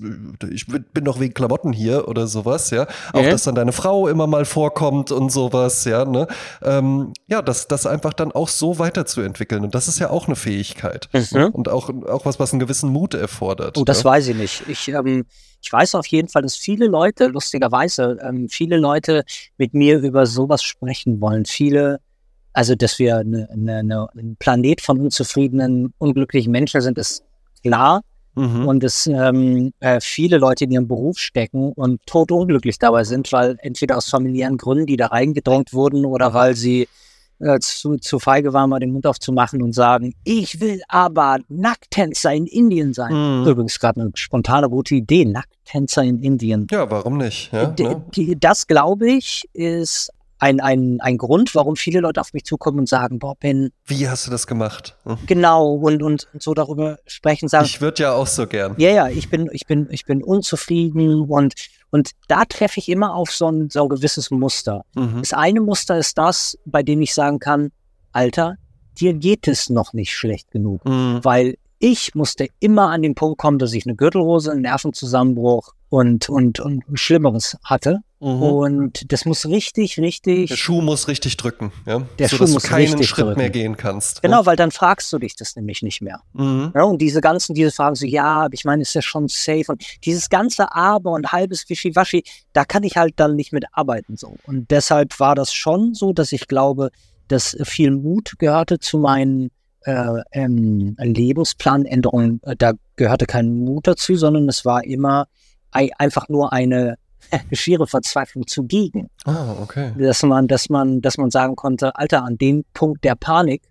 ich bin doch wegen Klamotten hier oder sowas, ja. Auch, Ja. dass dann deine Frau immer mal vorkommt und sowas, ja, ne. Ähm, ja, das, das einfach dann auch so weiterzuentwickeln. Und das ist ja auch eine Fähigkeit. Mhm. Und auch, auch was, was einen gewissen Mut erfordert. Oh, das ja? weiß ich nicht. Ich, ähm, ich weiß auf jeden Fall, dass viele Leute, lustigerweise, ähm, viele Leute mit mir über sowas sprechen wollen. Viele, also dass wir eine, eine, ein Planet von unzufriedenen, unglücklichen Menschen sind, ist klar. Mhm. Und dass ähm, äh, viele Leute in ihrem Beruf stecken und totunglücklich dabei sind, weil entweder aus familiären Gründen, die da reingedrängt wurden, oder weil sie äh, zu, zu feige waren, mal den Mund aufzumachen und sagen, ich will aber Nackttänzer in Indien sein. Mhm. Übrigens gerade eine spontane gute Idee, Nackttänzer in Indien. Ja, warum nicht? Ja, ne? das, glaube ich, ist ein, ein, ein Grund, warum viele Leute auf mich zukommen und sagen, boah, Ben, Wie hast du das gemacht? Hm? genau, und, und, und so darüber sprechen, sagen, Ich würde ja auch so gern. ja, ja, ich bin, ich bin, ich bin unzufrieden und, und da treffe ich immer auf so ein, so ein gewisses Muster. Mhm. Das eine Muster ist das, bei dem ich sagen kann, Alter, dir geht es noch nicht schlecht genug, Mhm. weil ich musste immer an den Punkt kommen, dass ich eine Gürtelrose, einen Nervenzusammenbruch und, und, und Schlimmeres hatte. Mhm. Und das muss richtig, richtig Der Schuh muss richtig drücken, ja? Der so, Schuh dass muss du keinen Schritt drücken. mehr gehen kannst. Genau, weil dann fragst du dich das nämlich nicht mehr. Mhm. Ja, und diese ganzen, diese Fragen so, ja, aber ich meine, ist ja schon safe. Und dieses ganze Aber und halbes Wischiwaschi, da kann ich halt dann nicht mit arbeiten. So. Und deshalb war das schon so, dass ich glaube, dass viel Mut gehörte zu meinen äh, ähm, Lebensplanänderungen. Äh, Da gehörte kein Mut dazu, sondern es war immer ei- einfach nur eine schiere Verzweiflung zugegen Ah, okay. dass man, dass man, dass man sagen konnte, Alter, an dem Punkt der Panik,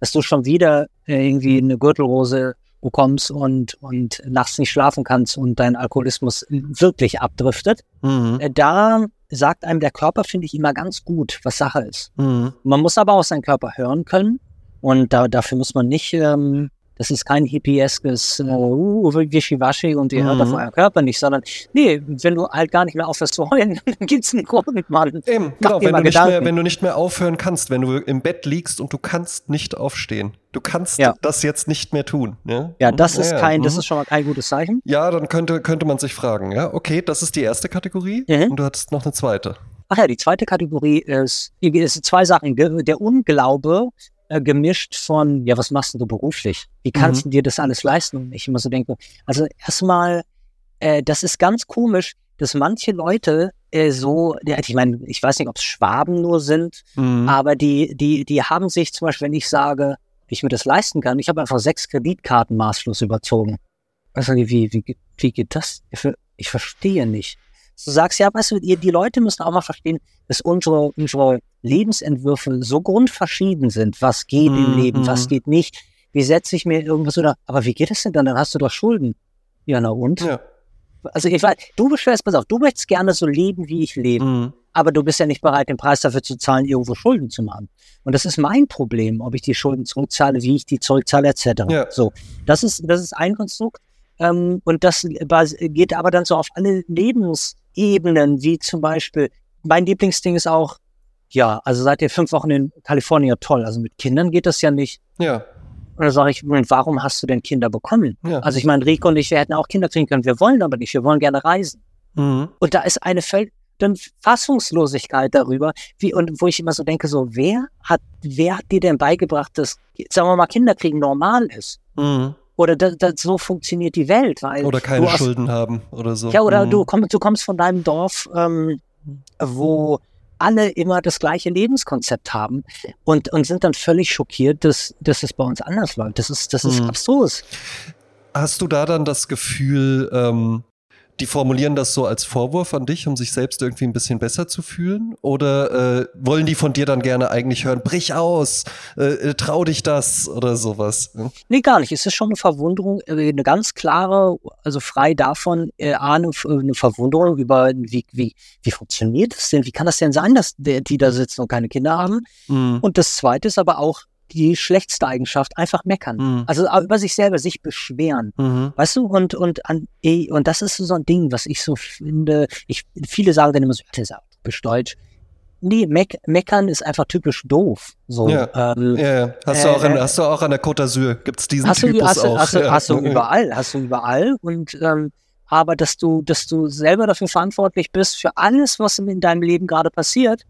dass du schon wieder äh, irgendwie eine Gürtelrose bekommst und, und nachts nicht schlafen kannst und dein Alkoholismus wirklich abdriftet, Mhm. äh, da sagt einem der Körper, finde ich, immer ganz gut, was Sache ist. Mhm. Man muss aber auch seinen Körper hören können und da, dafür muss man nicht, ähm, das ist kein hippieskes äh, uh, Wischiwaschi und ihr hört Mhm. auf euren Körper nicht, sondern nee, wenn du halt gar nicht mehr aufhörst zu heulen, dann gibt's einen Grund, Mann. Eben, genau, wenn du, nicht mehr, wenn du nicht mehr aufhören kannst, wenn du im Bett liegst und du kannst nicht aufstehen. Du kannst Ja. das jetzt nicht mehr tun. Ja, Ja, das ist Ja, ja, kein, das mhm. ist schon mal kein gutes Zeichen. Ja, dann könnte, könnte man sich fragen, ja, okay, das ist die erste Kategorie Mhm. und du hattest noch eine zweite. Ach ja, die zweite Kategorie ist, es sind zwei Sachen. Der Unglaube äh, gemischt von, ja, was machst du beruflich? Wie kannst du dir das alles leisten? Und ich immer so denke, also erstmal, äh, das ist ganz komisch, dass manche Leute äh, so, ich meine, ich weiß nicht, ob es Schwaben nur sind, Mhm. aber die, die, die haben sich zum Beispiel, wenn ich sage, wie ich mir das leisten kann, ich habe einfach sechs Kreditkarten maßlos überzogen. Also wie, wie, wie, geht das? Ich verstehe nicht. Du sagst, ja, weißt du, ihr, die Leute müssen auch mal verstehen, dass unsere, unsere Lebensentwürfe so grundverschieden sind. Was geht im Mhm. Leben, was geht nicht? Wie setze ich mir irgendwas oder, aber wie geht es denn dann? Dann hast du doch Schulden. Ja, na und? Ja. Also ich weiß, du beschwerst, pass auf, du möchtest gerne so leben, wie ich lebe Mhm. aber du bist ja nicht bereit, den Preis dafür zu zahlen, irgendwo Schulden zu machen. Und das ist mein Problem, ob ich die Schulden zurückzahle, wie ich die zurückzahle, etc. Ja. So, das ist, das ist ein Konstrukt. Ähm, und das geht aber dann so auf alle Lebensebenen, wie zum Beispiel, mein Lieblingsding ist auch, ja, also seid ihr fünf Wochen in Kalifornien, toll. Also mit Kindern geht das ja nicht. Ja. Und dann sage ich, warum hast du denn Kinder bekommen? Ja. Also ich meine, Rico und ich, wir hätten auch Kinder kriegen können. Wir wollen aber nicht, wir wollen gerne reisen. Mhm. Und da ist eine dann Fassungslosigkeit darüber, wie, und wo ich immer so denke, so, wer hat, wer hat dir denn beigebracht, dass, sagen wir mal, Kinderkriegen normal ist? Mhm. Oder da, da, so funktioniert die Welt. Weil oder keine hast, Schulden haben oder so. Ja, oder mhm. du, komm, du kommst von deinem Dorf, ähm, wo alle immer das gleiche Lebenskonzept haben und, und sind dann völlig schockiert, dass, dass es bei uns anders läuft. Das ist, das ist mhm. absurd. Hast du da dann das Gefühl, ähm, die formulieren das so als Vorwurf an dich, um sich selbst irgendwie ein bisschen besser zu fühlen? Oder äh, wollen die von dir dann gerne eigentlich hören, brich aus, äh, äh trau dich das oder sowas? Hm? Nee, gar nicht. Es ist schon eine Verwunderung, äh, eine ganz klare, also frei davon, äh, eine, eine Verwunderung über, wie, wie, wie funktioniert das denn? Wie kann das denn sein, dass die da sitzen und keine Kinder haben? Mhm. Und das Zweite ist aber auch, die schlechteste Eigenschaft, einfach meckern. Mhm. Also über sich selber, sich beschweren. Mhm. Weißt du, und, und, an, und das ist so ein Ding, was ich so finde. Ich, viele sagen dann immer so, das ist deutsch. Nee, meck, meckern ist einfach typisch doof. So, ja. Ähm, ja. Hast, äh, du auch in, äh, hast du auch an der Côte d'Azur, gibt es diesen hast Typus du, hast, auch. Hast, ja. hast, du überall, hast du überall. Und ähm, aber dass du, dass du selber dafür verantwortlich bist für alles, was in deinem Leben gerade passiert.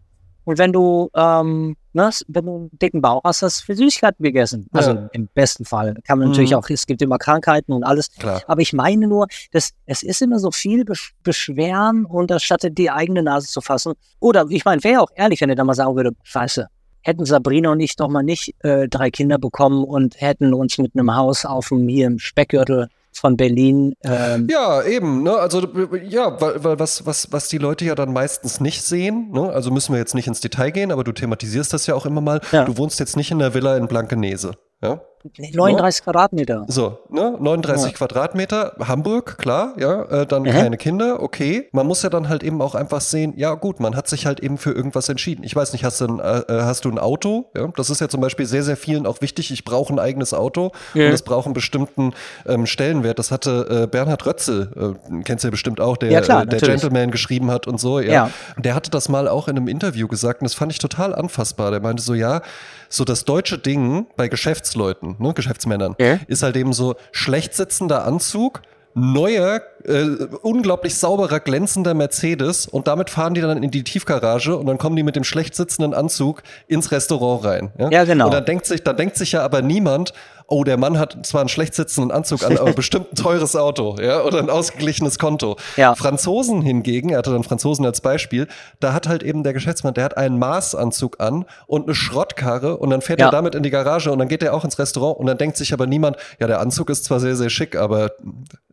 Und wenn du ähm, Ne, wenn du einen dicken Bauch hast, hast du für Süßigkeiten gegessen. Also ja. im besten Fall. Kann man mhm. natürlich auch, es gibt immer Krankheiten und alles. Klar. Aber ich meine nur, dass es ist immer so viel Beschweren und anstatt die eigene Nase zu fassen. Oder ich meine, wäre auch ehrlich, wenn er da mal sagen würde, scheiße, hätten Sabrina und ich doch mal nicht äh, drei Kinder bekommen und hätten uns mit einem Haus auf dem hier im Speckgürtel von Berlin. Ähm ja, eben. Ne? Also ja, weil, weil was, was, was die Leute ja dann meistens nicht sehen, ne? also müssen wir jetzt nicht ins Detail gehen, aber du thematisierst das ja auch immer mal. Ja. Du wohnst jetzt nicht in der Villa in Blankenese. Ja? 39 ja. Quadratmeter. So, ne? 39 ja. Quadratmeter, Hamburg, klar, ja, äh, dann mhm. keine Kinder, okay. Man muss ja dann halt eben auch einfach sehen, ja gut, man hat sich halt eben für irgendwas entschieden. Ich weiß nicht, hast du ein, äh, äh hast du ein Auto? Ja? Das ist ja zum Beispiel sehr, sehr vielen auch wichtig. Ich brauche ein eigenes Auto ja. und es braucht einen bestimmten ähm, Stellenwert. Das hatte äh, Bernhard Rötzel, äh, kennst du ja bestimmt auch, der, klar, äh, der Gentleman geschrieben hat und so. Ja. ja. Der hatte das mal auch in einem Interview gesagt und das fand ich total anfassbar. Der meinte so, ja, so das deutsche Ding bei Geschäftsleuten, ne, Geschäftsmännern, ja. ist halt eben so schlecht sitzender Anzug, neuer, äh, unglaublich sauberer, glänzender Mercedes und damit fahren die dann in die Tiefgarage und dann kommen die mit dem schlecht sitzenden Anzug ins Restaurant rein. Ja, ja genau. Und dann denkt sich, dann denkt sich ja aber niemand, oh, der Mann hat zwar einen schlecht sitzenden Anzug an, aber bestimmt ein teures Auto, ja, oder ein ausgeglichenes Konto. Ja. Franzosen hingegen, er hatte dann Franzosen als Beispiel, da hat halt eben der Geschäftsmann, der hat einen Maßanzug an und eine Schrottkarre und dann fährt ja. er damit in die Garage und dann geht er auch ins Restaurant und dann denkt sich aber niemand, ja, der Anzug ist zwar sehr, sehr schick, aber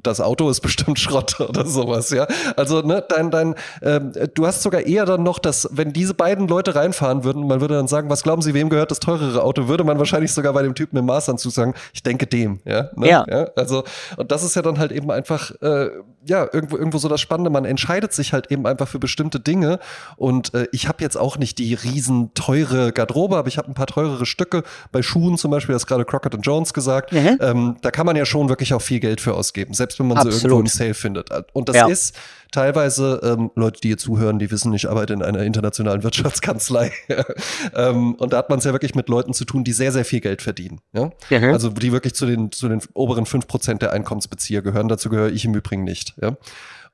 das Auto ist bestimmt Schrott oder sowas, ja. Also, ne, dein, dein, ähm, du hast sogar eher dann noch, dass, wenn diese beiden Leute reinfahren würden, man würde dann sagen, was glauben Sie, wem gehört das teurere Auto, würde man wahrscheinlich sogar bei dem Typen im Maßanzug sagen, ich denke dem, ja. Ne? Ja. ja. Also, und das ist ja dann halt eben einfach, äh, ja, irgendwo, irgendwo so das Spannende, man entscheidet sich halt eben einfach für bestimmte Dinge und äh, ich habe jetzt auch nicht die riesen teure Garderobe, aber ich habe ein paar teurere Stücke, bei Schuhen zum Beispiel, das gerade Crockett Jones gesagt, mhm. ähm, da kann man ja schon wirklich auch viel Geld für ausgeben, selbst wenn man Absolut. sie irgendwo im Sale findet. Und das ja. ist teilweise, ähm, Leute, die hier zuhören, die wissen, ich arbeite in einer internationalen Wirtschaftskanzlei. ähm, und da hat man es ja wirklich mit Leuten zu tun, die sehr, sehr viel Geld verdienen. Ja? Mhm. Also die wirklich zu den, zu den oberen 5% der Einkommensbezieher gehören. Dazu gehöre ich im Übrigen nicht. Ja?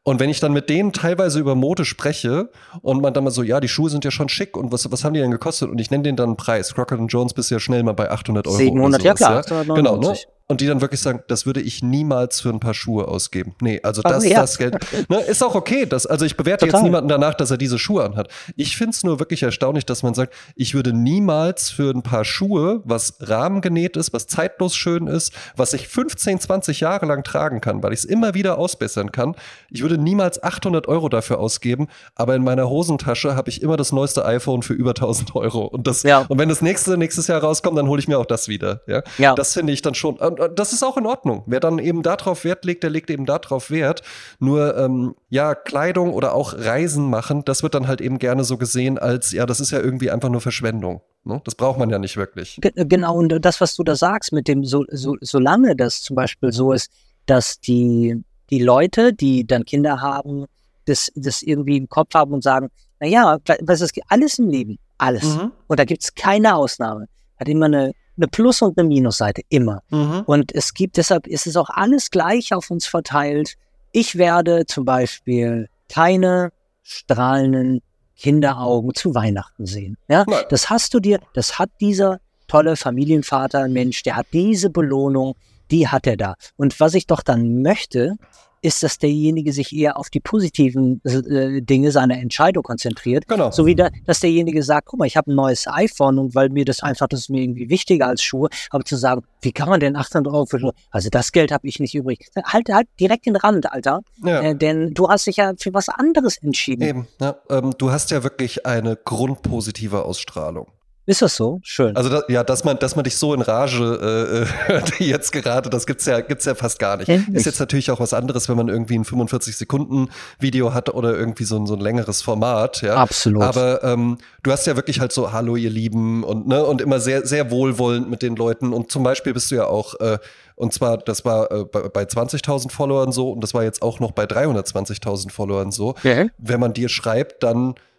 Und wenn ich dann mit denen teilweise über Mode spreche und man dann mal so, ja, die Schuhe sind ja schon schick und was, was haben die denn gekostet? Und ich nenne denen dann einen Preis. Crockett Jones bist ja schnell mal bei 800 Euro. 700, sowas, ja klar. 899. Genau, ne? Und die dann wirklich sagen, das würde ich niemals für ein paar Schuhe ausgeben. Nee, also das, also, ja. das Geld ne, ist auch okay. Das, also ich bewerte Total. jetzt niemanden danach, dass er diese Schuhe anhat. Ich finde es nur wirklich erstaunlich, dass man sagt, ich würde niemals für ein paar Schuhe, was rahmengenäht ist, was zeitlos schön ist, was ich 15, 20 Jahre lang tragen kann, weil ich es immer wieder ausbessern kann, ich würde niemals 800 Euro dafür ausgeben, aber in meiner Hosentasche habe ich immer das neueste iPhone für über 1000 Euro. Und, das, ja. und wenn das nächste nächstes Jahr rauskommt, dann hole ich mir auch das wieder. Ja? ja. Das finde ich dann schon das ist auch in Ordnung. Wer dann eben darauf Wert legt, der legt eben darauf Wert. Nur, ähm, ja, Kleidung oder auch Reisen machen, das wird dann halt eben gerne so gesehen als, ja, das ist ja irgendwie einfach nur Verschwendung. Ne? Das braucht man ja nicht wirklich. Genau, und das, was du da sagst, mit dem, so, so, solange das zum Beispiel so ist, dass die, die Leute, die dann Kinder haben, das, das irgendwie im Kopf haben und sagen, naja, was ist alles im Leben, alles. Mhm. Und da gibt es keine Ausnahme. Hat immer eine eine Plus- und eine Minusseite, immer. Mhm. Und es gibt, deshalb ist es auch alles gleich auf uns verteilt. Ich werde zum Beispiel keine strahlenden Kinderaugen zu Weihnachten sehen. Ja, das hast du dir, das hat dieser tolle Familienvater, Mensch, der hat diese Belohnung die hat er da. Und was ich doch dann möchte, ist, dass derjenige sich eher auf die positiven äh, Dinge seiner Entscheidung konzentriert. Genau. So wie da, dass derjenige sagt, guck mal, ich habe ein neues iPhone und weil mir das einfach, das ist mir irgendwie wichtiger als Schuhe, aber zu sagen, wie kann man denn 800 Euro für Schuhe, also das Geld habe ich nicht übrig. Halt, halt direkt den Rand, Alter. Ja. Äh, denn du hast dich ja für was anderes entschieden. Eben, ja, ähm, du hast ja wirklich eine grundpositive Ausstrahlung. Ist das so? Schön. Also da, ja, dass man, dass man dich so in Rage äh, hört jetzt gerade, das gibt's ja, gibt's ja fast gar nicht. Endlich. Ist jetzt natürlich auch was anderes, wenn man irgendwie ein 45 Sekunden Video hat oder irgendwie so ein, so ein längeres Format, ja. Absolut. Aber ähm, du hast ja wirklich halt so Hallo ihr Lieben und ne und immer sehr sehr wohlwollend mit den Leuten und zum Beispiel bist du ja auch äh, und zwar das war äh, bei, bei 20.000 Followern so und das war jetzt auch noch bei 320.000 Followern so. Ja. Wenn man dir schreibt, dann äh,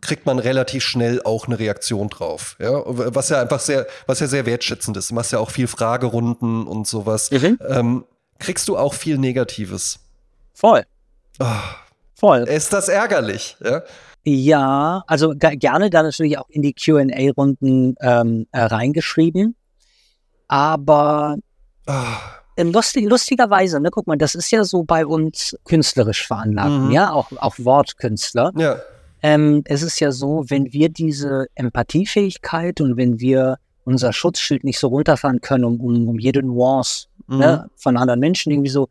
kriegt man relativ schnell auch eine Reaktion drauf. Ja? Was ja einfach sehr, was ja sehr wertschätzend ist. Du machst ja auch viel Fragerunden und sowas. Mhm. Ähm, kriegst du auch viel Negatives? Voll. Ah, Voll. ist das ärgerlich? Ja? Ja, also ge- gerne dann natürlich auch in die QA-Runden ähm, äh, reingeschrieben. Aber ähm, lustig, lustigerweise, ne, guck mal, das ist ja so bei uns künstlerisch veranlagt, Mhm. ja, auch, auch Wortkünstler. ja. Ähm, es ist ja so, wenn wir diese Empathiefähigkeit und wenn wir unser Schutzschild nicht so runterfahren können, um, um, um jede Nuance Mhm. ne, von anderen Menschen irgendwie so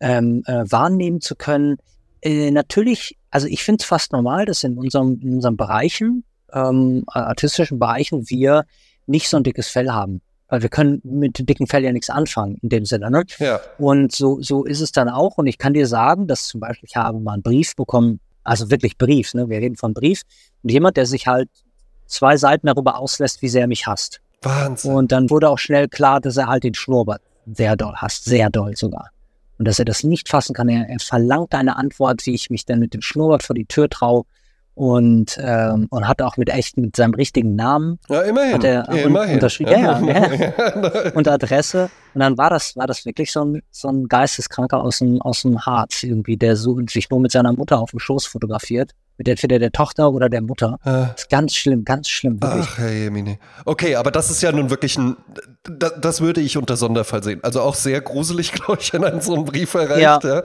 ähm, äh, wahrnehmen zu können. Äh, natürlich, also ich finde es fast normal, dass in unserem, in unseren Bereichen, ähm, äh, artistischen Bereichen, wir nicht so ein dickes Fell haben. Weil wir können mit dem dicken Fell ja nichts anfangen in dem Sinne. Ne? Ja. Und so, so ist es dann auch. Und ich kann dir sagen, dass zum Beispiel, ich habe mal einen Brief bekommen, also wirklich Brief, ne? wir reden von Brief. Und jemand, der sich halt zwei Seiten darüber auslässt, wie sehr er mich hasst. Wahnsinn. Und dann wurde auch schnell klar, dass er halt den Schnurrbart sehr doll hasst, sehr doll sogar. Und dass er das nicht fassen kann. Er, er verlangt eine Antwort, wie ich mich dann mit dem Schnurrbart vor die Tür traue. Und, ähm, und hat auch mit echt, mit seinem richtigen Namen ja, immerhin. hat er un- immerhin. unterschrieben. Ja, ja, und Adresse. Und dann war das, war das wirklich so ein, so ein Geisteskranker aus dem, aus dem Harz irgendwie, der so, sich nur mit seiner Mutter auf dem Schoß fotografiert. Mit entweder der Tochter oder der Mutter. Das ist ganz schlimm, ganz schlimm, wirklich. Ach, Herr Jemine. Okay, aber das ist ja nun wirklich ein, das, das würde ich unter Sonderfall sehen. Also auch sehr gruselig, glaube ich, wenn ein so ein Brief erreicht. Ja.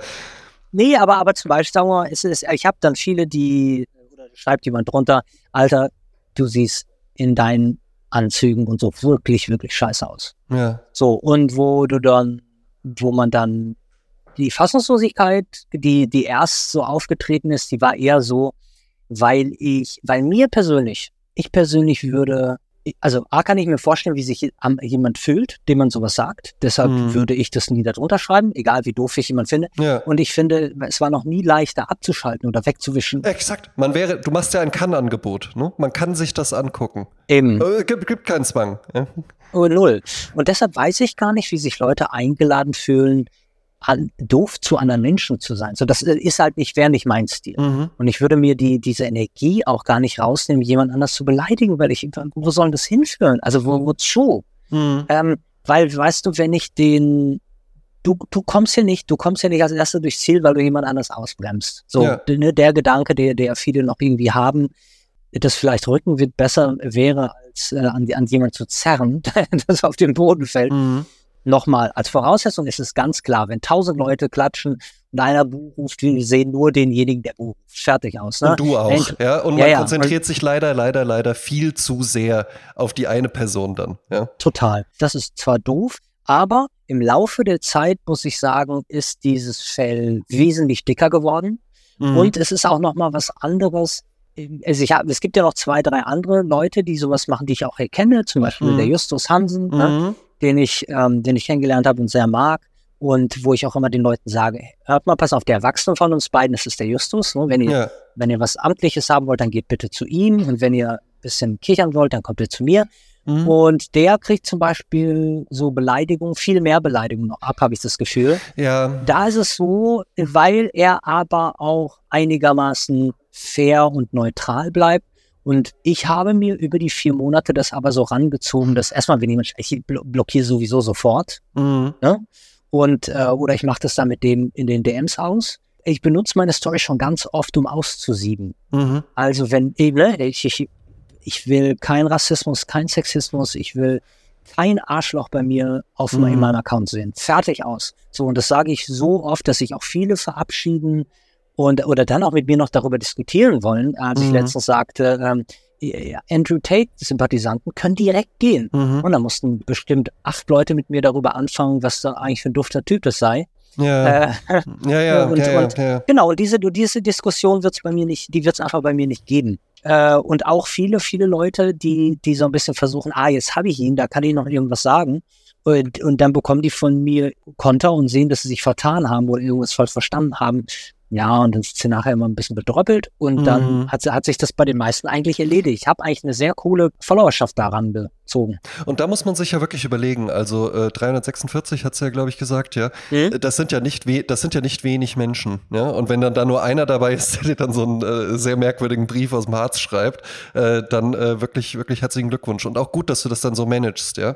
Nee, aber, aber zum Beispiel, sagen wir mal, es ist, ich habe dann viele, die, schreibt jemand drunter, Alter, du siehst in deinen Anzügen und so wirklich, wirklich scheiße aus. ja. So, und wo du dann, wo man dann die Fassungslosigkeit, die, die erst so aufgetreten ist, die war eher so, weil ich, weil mir persönlich, ich persönlich würde, also A kann ich mir vorstellen, wie sich jemand fühlt, dem man sowas sagt. Deshalb Mhm. würde ich das nie darunter schreiben, egal wie doof ich jemand finde. ja. Und ich finde, es war noch nie leichter abzuschalten oder wegzuwischen. Exakt. Man wäre, du machst ja ein Kann-Angebot, ne? Man kann sich das angucken. Eben. Äh, gibt, gibt keinen Zwang. Ja? Oh, null. Und deshalb weiß ich gar nicht, wie sich Leute eingeladen fühlen, an, doof zu anderen Menschen zu sein. So, das äh, ist halt nicht, wäre nicht mein Stil. Mhm. Und ich würde mir die, diese Energie auch gar nicht rausnehmen, jemand anders zu beleidigen, weil ich, wo soll das hinführen? Also, wo, wozu? Mhm. Ähm, weil, weißt du, wenn ich den, du, du kommst hier nicht, du kommst hier nicht als Erster durchs Ziel, weil du jemand anders ausbremst. So, Ja. ne, der Gedanke, der, der viele noch irgendwie haben, dass vielleicht Rückenwind besser wäre, als äh, an, an jemand zu zerren, das auf den Boden fällt. Mhm. Nochmal, als Voraussetzung ist es ganz klar, wenn tausend Leute klatschen und einer Buh ruft, wir sehen nur denjenigen, der ruft. Fertig aus. Ne? Und du auch, Wenn- ja. Und man ja. konzentriert sich leider, leider, leider viel zu sehr auf die eine Person dann. Ja. Total. Das ist zwar doof, aber im Laufe der Zeit, muss ich sagen, ist dieses Fell wesentlich dicker geworden. Mhm. Und es ist auch noch mal was anderes. Also ich hab, es gibt ja noch zwei, drei andere Leute, die sowas machen, die ich auch erkenne. Zum Beispiel Mhm. der Justus Hansen, ne, Mhm. Den ich, ähm, den ich kennengelernt habe und sehr mag. Und wo ich auch immer den Leuten sage, hört mal, pass auf, der Erwachsene von uns beiden, das ist der Justus. Ne? Wenn, ihr, Ja. wenn ihr was Amtliches haben wollt, dann geht bitte zu ihm. Und wenn ihr ein bisschen kichern wollt, dann kommt ihr zu mir. Mhm. Und der kriegt zum Beispiel so Beleidigungen, viel mehr Beleidigungen noch ab, habe ich das Gefühl. Ja. Da ist es so, weil er aber auch einigermaßen fair und neutral bleibt. Und ich habe mir über die vier Monate das aber so rangezogen, dass erstmal, wenn jemand, ich blo- blockiere sowieso sofort. Mhm. Und, äh, oder ich mache das dann mit dem in den DMs aus. Ich benutze meine Story schon ganz oft, um auszusieben. Mhm. Also wenn eben, ne, ich, ich, ich will kein Rassismus, kein Sexismus, ich will kein Arschloch bei mir auf mhm. in meinem Account sehen. Fertig aus. So, und das sage ich so oft, dass sich auch viele verabschieden und oder dann auch mit mir noch darüber diskutieren wollen, als mhm. ich letztens sagte, ähm, Andrew Tate-Sympathisanten können direkt gehen. Mhm. Und da mussten bestimmt acht Leute mit mir darüber anfangen, was da eigentlich für ein dufter Typ das sei. Ja, äh, ja, ja, und, ja, und, ja, Genau, diese, diese Diskussion wird es bei mir nicht, die wird es einfach bei mir nicht geben. Äh, und auch viele, viele Leute, die, die so ein bisschen versuchen, ah, jetzt habe ich ihn, da kann ich noch irgendwas sagen. Und, und dann bekommen die von mir Konter und sehen, dass sie sich vertan haben oder irgendwas falsch verstanden haben. Ja, und dann ist sie nachher immer ein bisschen bedröppelt und mhm. dann hat, hat sich das bei den meisten eigentlich erledigt. Ich habe eigentlich eine sehr coole Followerschaft daran gezogen. Und da muss man sich ja wirklich überlegen, also äh, 346 hat sie ja, glaube ich, gesagt, ja. Mhm. Das sind ja nicht das sind ja nicht wenig Menschen, ja. Und wenn dann da nur einer dabei ist, der dir dann so einen äh, sehr merkwürdigen Brief aus dem Harz schreibt, äh, dann äh, wirklich, wirklich herzlichen Glückwunsch. Und auch gut, dass du das dann so managst, ja.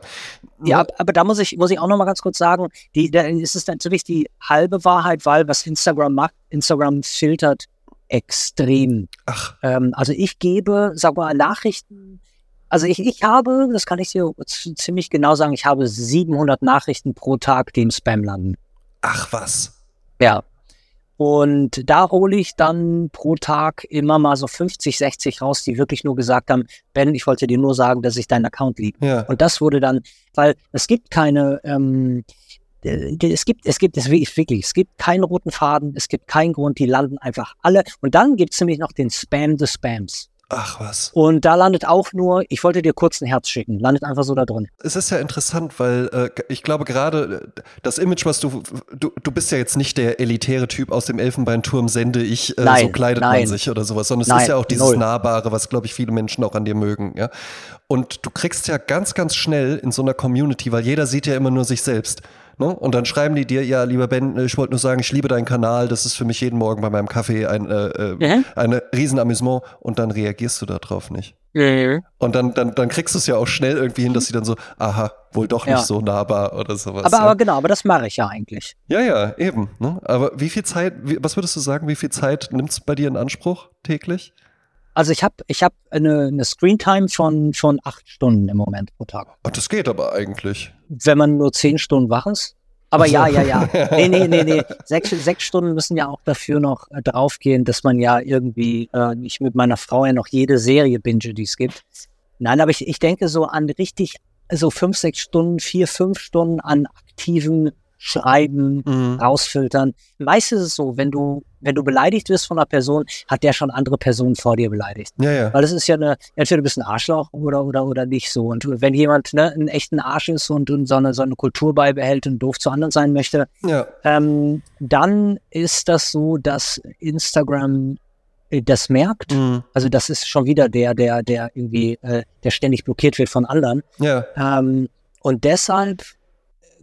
Ja, aber da muss ich, muss ich auch noch mal ganz kurz sagen, die, da ist es natürlich die halbe Wahrheit, weil was Instagram macht, Instagram filtert extrem. Ach. Ähm, also ich gebe, sag mal, Nachrichten. Also ich, ich habe, das kann ich dir ziemlich genau sagen, ich habe 700 Nachrichten pro Tag, die im Spam landen. Ach was. Ja. Und da hole ich dann pro Tag immer mal so 50, 60 raus, die wirklich nur gesagt haben, Ben, ich wollte dir nur sagen, dass ich deinen Account liebe. Ja. Und das wurde dann, weil es gibt keine, ähm, äh, es gibt, es gibt, es wirklich, es gibt keinen roten Faden, es gibt keinen Grund, die landen einfach alle. Und dann gibt es nämlich noch den Spam des Spams. Ach was. Und da landet auch nur, ich wollte dir kurz ein Herz schicken, landet einfach so da drin. Es ist ja interessant, weil äh, ich glaube gerade äh, das Image, was du, du, du bist ja jetzt nicht der elitäre Typ aus dem Elfenbeinturm, sende ich, äh, nein, so kleidet nein. man sich oder sowas, sondern es nein, ist ja auch dieses null. Nahbare, was glaube ich viele Menschen auch an dir mögen, ja. Und du kriegst ja ganz, ganz schnell in so einer Community, weil jeder sieht ja immer nur sich selbst. Ne? Und dann schreiben die dir, ja, lieber Ben, ich wollte nur sagen, ich liebe deinen Kanal, das ist für mich jeden Morgen bei meinem Kaffee ein, äh, äh, ja. ein Riesenamüsement und dann reagierst du darauf nicht. Ja. Und dann, dann, dann kriegst du es ja auch schnell irgendwie hin, dass sie dann so, aha, wohl doch nicht so nahbar oder sowas. Aber, ja. aber genau, aber das mache ich ja eigentlich. Ja, ja, eben. Ne? Aber wie viel Zeit, wie, was würdest du sagen, wie viel Zeit nimmt es bei dir in Anspruch täglich? Also ich habe ich hab eine, eine Screentime von, von acht Stunden im Moment pro Tag. Ach, das geht aber eigentlich. Wenn man nur zehn Stunden wach ist. Aber so. ja, ja, ja. Nee, nee, nee, nee. Sechs, sechs Stunden müssen ja auch dafür noch äh, draufgehen, dass man ja irgendwie, äh, ich mit meiner Frau ja noch jede Serie binge, die es gibt. Nein, aber ich, ich denke so an richtig, so fünf, sechs Stunden, vier, fünf Stunden an aktiven schreiben, mhm. rausfiltern. Meistens ist es so, wenn du, wenn du beleidigt wirst von einer Person, hat der schon andere Personen vor dir beleidigt. Ja, ja. Weil das ist ja eine, entweder du bist ein Arschloch oder, oder, oder nicht so. Und wenn jemand ne, einen echten Arsch ist und, und so, eine, so eine Kultur beibehält und doof zu anderen sein möchte, ja. ähm, dann ist das so, dass Instagram äh, das merkt. Mhm. Also das ist schon wieder der, der, der irgendwie, äh, der ständig blockiert wird von anderen. Ja. Ähm, und deshalb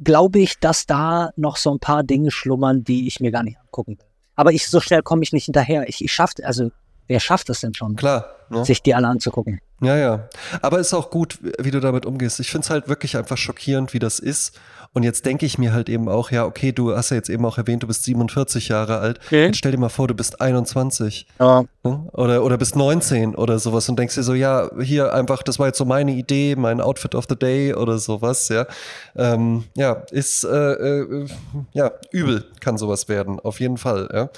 glaube ich, dass da noch so ein paar Dinge schlummern, die ich mir gar nicht angucken will. Aber ich, so schnell komme ich nicht hinterher. Ich, ich schaffe, also wer schafft es denn schon? Klar. Ne? Sich die alle anzugucken. Ja, ja. Aber es ist auch gut, wie du damit umgehst. Ich finde es halt wirklich einfach schockierend, wie das ist. Und jetzt denke ich mir halt eben auch, ja, okay, du hast ja jetzt eben auch erwähnt, du bist 47 Jahre alt. Okay. Jetzt stell dir mal vor, du bist 21. Ja. Ne? Oder, oder bist 19 oder sowas und denkst dir so, ja, hier einfach, das war jetzt so meine Idee, mein Outfit of the Day oder sowas, ja. Ähm, ja, ist, äh, äh, ja, übel kann sowas werden, auf jeden Fall, ja.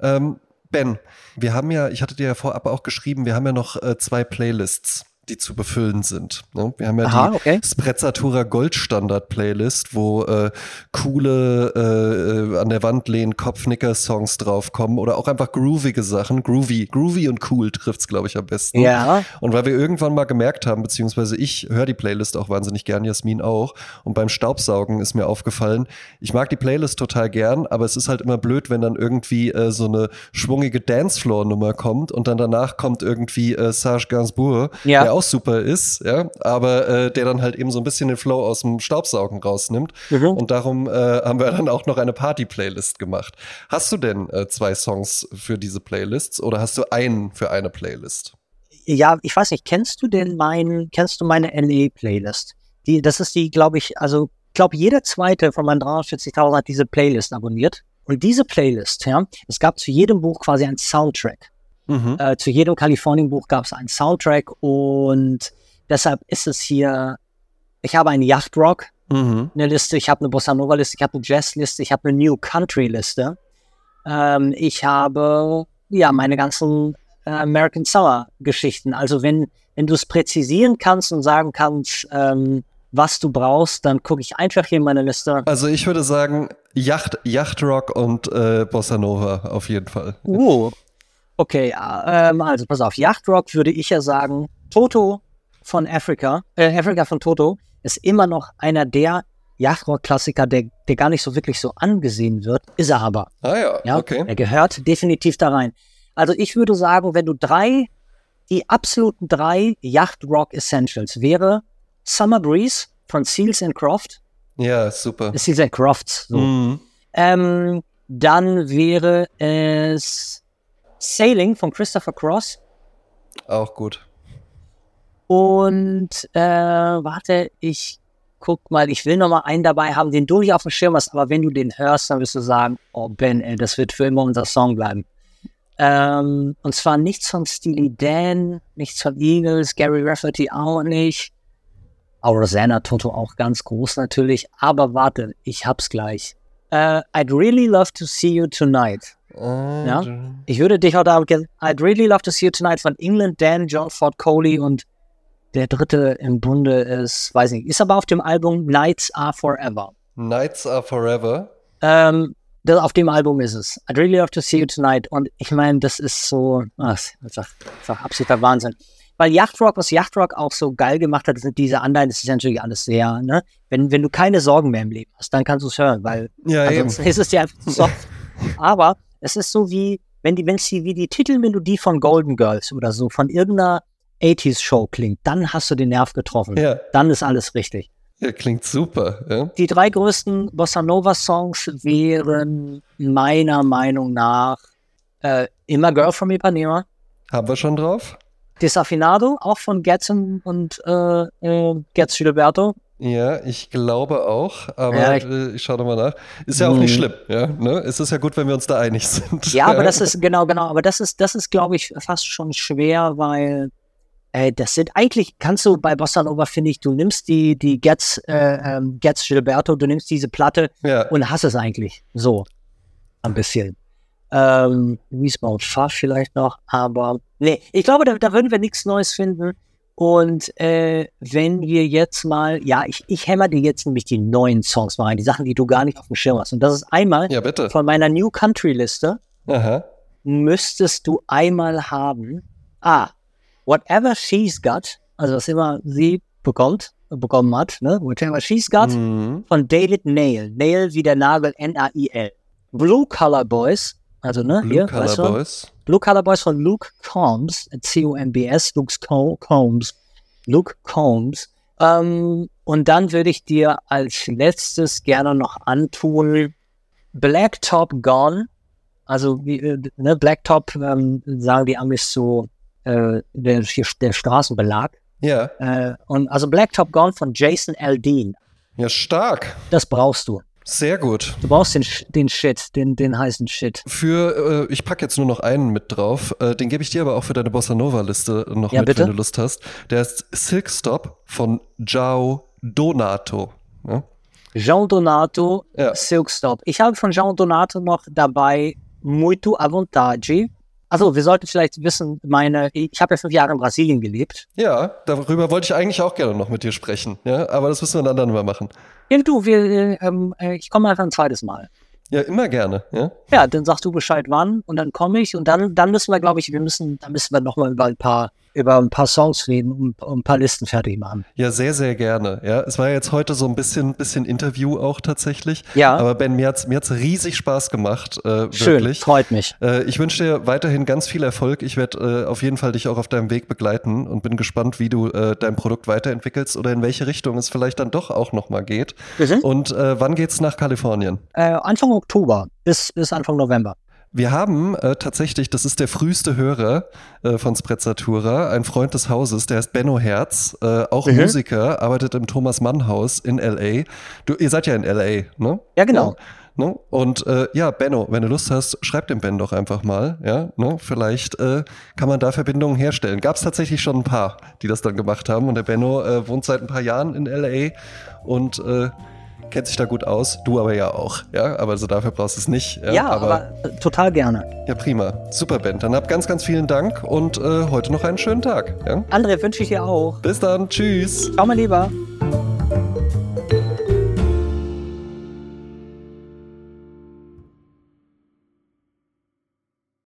Ähm, Ben, wir haben ja, ich hatte dir ja vorab auch geschrieben, wir haben ja noch äh, zwei Playlists die zu befüllen sind. Ne? Wir haben ja Aha, die okay. Sprezzatura Goldstandard Playlist, wo äh, coole äh, an der Wand lehnen Kopfnicker-Songs draufkommen oder auch einfach groovige Sachen. Groovy, groovy und cool trifft's, glaube ich, am besten. Ja. Und weil wir irgendwann mal gemerkt haben, beziehungsweise ich höre die Playlist auch wahnsinnig gern, Jasmin auch. Und beim Staubsaugen ist mir aufgefallen, ich mag die Playlist total gern, aber es ist halt immer blöd, wenn dann irgendwie äh, so eine schwungige Dancefloor-Nummer kommt und dann danach kommt irgendwie äh, Serge Gainsbourg, ja. der auch super ist, ja, aber äh, der dann halt eben so ein bisschen den Flow aus dem Staubsaugen rausnimmt. Mhm. Und darum äh, haben wir dann auch noch eine Party-Playlist gemacht. Hast du denn äh, zwei Songs für diese Playlists oder hast du einen für eine Playlist? Ja, ich weiß nicht, kennst du denn mein, kennst du meine LA-Playlist? Die, das ist die, glaube ich, also, ich glaube, jeder zweite von meinen 340.000 hat diese Playlist abonniert. Und diese Playlist, ja, es gab zu jedem Buch quasi ein Soundtrack. Mhm. Äh, zu jedem Kalifornien-Buch gab es einen Soundtrack und deshalb ist es hier Ich habe einen Yachtrock, Mhm. eine Liste, ich habe eine Bossa Nova Liste, ich habe eine Jazz Liste, ich habe eine New Country Liste. Ähm, ich habe ja meine ganzen äh, American Summer Geschichten. Also wenn, wenn du es präzisieren kannst und sagen kannst, ähm, was du brauchst, dann gucke ich einfach hier in meine Liste. Also ich würde sagen, Yacht, Yachtrock und äh, Bossa Nova auf jeden Fall. Uh. Okay, äh, ähm, also pass auf, Yachtrock würde ich ja sagen, Toto von Africa, äh, Africa von Toto ist immer noch einer der Yachtrock-Klassiker, der, der gar nicht so wirklich so angesehen wird, ist er aber. Ah ja, Ja, okay. er gehört definitiv da rein. Also ich würde sagen, wenn du drei, die absoluten drei Yacht-Rock Essentials wäre Summer Breeze von Seals and Croft, Ja, super. Seals and Crofts, so. Mhm. Ähm, dann wäre es Sailing von Christopher Cross. Auch gut. Und äh, warte, ich guck mal, ich will noch mal einen dabei haben, den du nicht auf dem Schirm hast, aber wenn du den hörst, dann wirst du sagen, oh Ben, ey, das wird für immer unser Song bleiben. Ähm, und zwar nichts von Steely Dan, nichts von Eagles, Gary Rafferty auch nicht. Auch Rosanna Toto auch ganz groß natürlich. Aber warte, ich hab's gleich. Äh, I'd really love to see you tonight. Ja. Ich würde dich auch da gerne. I'd really love to see you tonight von England, Dan, John Ford Coley und der dritte im Bunde ist, weiß nicht, ist aber auf dem Album Nights Are Forever. Nights are forever. Ähm, das, auf dem Album ist es. I'd really love to see you tonight. Und ich meine, das ist so, ach, das ist doch absoluter Wahnsinn. Weil Yachtrock, was Yachtrock auch so geil gemacht hat, sind diese anderen, das ist natürlich alles sehr, ne? Wenn, wenn du keine Sorgen mehr im Leben hast, dann kannst du es hören, weil Ja, eben. Ansonsten ist es dir einfach zu soft. Aber es ist so wie, wenn die, wenn sie wie die Titelmelodie von Golden Girls oder so von irgendeiner 80s-Show klingt, dann hast du den Nerv getroffen. Ja, Dann ist alles richtig. ja, klingt super. Ja. Die drei größten Bossa Nova-Songs wären meiner Meinung nach äh, immer Girl from Ipanema, Haben wir schon drauf? Desafinado, auch von Getz und, äh, äh, Getz Gilberto. Ja, ich glaube auch, aber Ja, ich- äh, ich schaue nochmal nach. Ist ja auch nicht Mhm. schlimm, ja. Ne? Es ist ja gut, wenn wir uns da einig sind. Ja, aber das ist, genau, genau, aber das ist, das ist, glaube ich, fast schon schwer, weil äh, das sind eigentlich, kannst du bei Bossa Nova, finde ich, du nimmst die, die Getz, äh, ähm, Getz Gilberto, du nimmst diese Platte Ja, und hast es eigentlich so. Ein bisschen. Ähm, Wiesbaut Pfaff vielleicht noch, aber nee, ich glaube, da, da würden wir nichts Neues finden. Und äh, wenn wir jetzt mal, ja, ich, ich hämmer dir jetzt nämlich die neuen Songs mal rein, die Sachen, die du gar nicht auf dem Schirm hast. Und das ist einmal ja, bitte. von meiner New Country Liste Aha. müsstest du einmal haben. Ah, whatever she's got, also was immer sie bekommt, bekommen hat, ne? Whatever she's got, Mhm. von David Nail. Nail wie der Nagel, N-A-I-L. Blue Color Boys, also ne, Blue hier, Color weißt du? Boys. Blue Color Boys von Luke Combs, C-O-M-B-S, Luke Co- Combs, Luke Combs. Ähm, und dann würde ich dir als letztes gerne noch antun Blacktop Gone. Also wie, äh, ne, Blacktop ähm, sagen die Amis so äh, der, der Straßenbelag. Ja, Äh, und also Blacktop Gone von Jason Aldean. ja, stark. Das brauchst du. Sehr gut. Du brauchst den, den Shit, den, den heißen Shit. Für, äh, ich packe jetzt nur noch einen mit drauf. Äh, den gebe ich dir aber auch für deine Bossa Nova-Liste noch Ja, mit, bitte. wenn du Lust hast. Der ist Silk Stop von Jao Donato. Ja? Jean Donato, Ja. Silkstop. Ich habe von Jean Donato noch dabei Muito à vontade. Also, wir sollten vielleicht wissen, meine, ich habe ja fünf Jahre in Brasilien gelebt. ja, darüber wollte ich eigentlich auch gerne noch mit dir sprechen. Ja, aber das müssen wir ein andermal machen. Ja, du, wir, äh, ähm, äh, ich komme einfach ein zweites Mal. Ja, immer gerne. Ja, Ja, dann sagst du Bescheid wann und dann komme ich und dann, dann müssen wir, glaube ich, wir müssen, dann müssen wir nochmal über ein paar, über ein paar Songs reden und, und ein paar Listen fertig machen. ja sehr, sehr gerne. Ja, es war jetzt heute so ein bisschen, bisschen Interview auch tatsächlich. Ja. Aber Ben, mir hat's, mir hat's riesig Spaß gemacht. Äh, Schön, wirklich. freut mich. Äh, ich wünsche dir weiterhin ganz viel Erfolg. Ich werde äh, auf jeden Fall dich auch auf deinem Weg begleiten und bin gespannt, wie du äh, dein Produkt weiterentwickelst oder in welche Richtung es vielleicht dann doch auch nochmal geht. Mhm. Und äh, wann geht's nach Kalifornien? Äh, Anfang Oktober bis, bis Anfang November. Wir haben äh, tatsächlich, das ist der früheste Hörer äh, von Sprezzatura, ein Freund des Hauses, der ist Benno Herz, äh, auch Mhm. Musiker, arbeitet im Thomas Mann Haus in L.A. Du, ihr seid ja in L.A., ne? Ja, genau. Ne? Und äh, ja, Benno, wenn du Lust hast, schreib dem Ben doch einfach mal. Ja, ne? Vielleicht äh, kann man da Verbindungen herstellen. Gab es tatsächlich schon ein paar, die das dann gemacht haben. Und der Benno äh, wohnt seit ein paar Jahren in LA und äh, kennt sich da gut aus. Du aber ja auch. Ja, aber so dafür brauchst du es nicht. Ja, ja aber, aber, total gerne. Ja, prima. Super, Ben. Dann hab ganz, ganz vielen Dank und äh, heute noch einen schönen Tag. Ja? André, wünsche ich dir auch. Bis dann. Tschüss. Ciao, mein Lieber.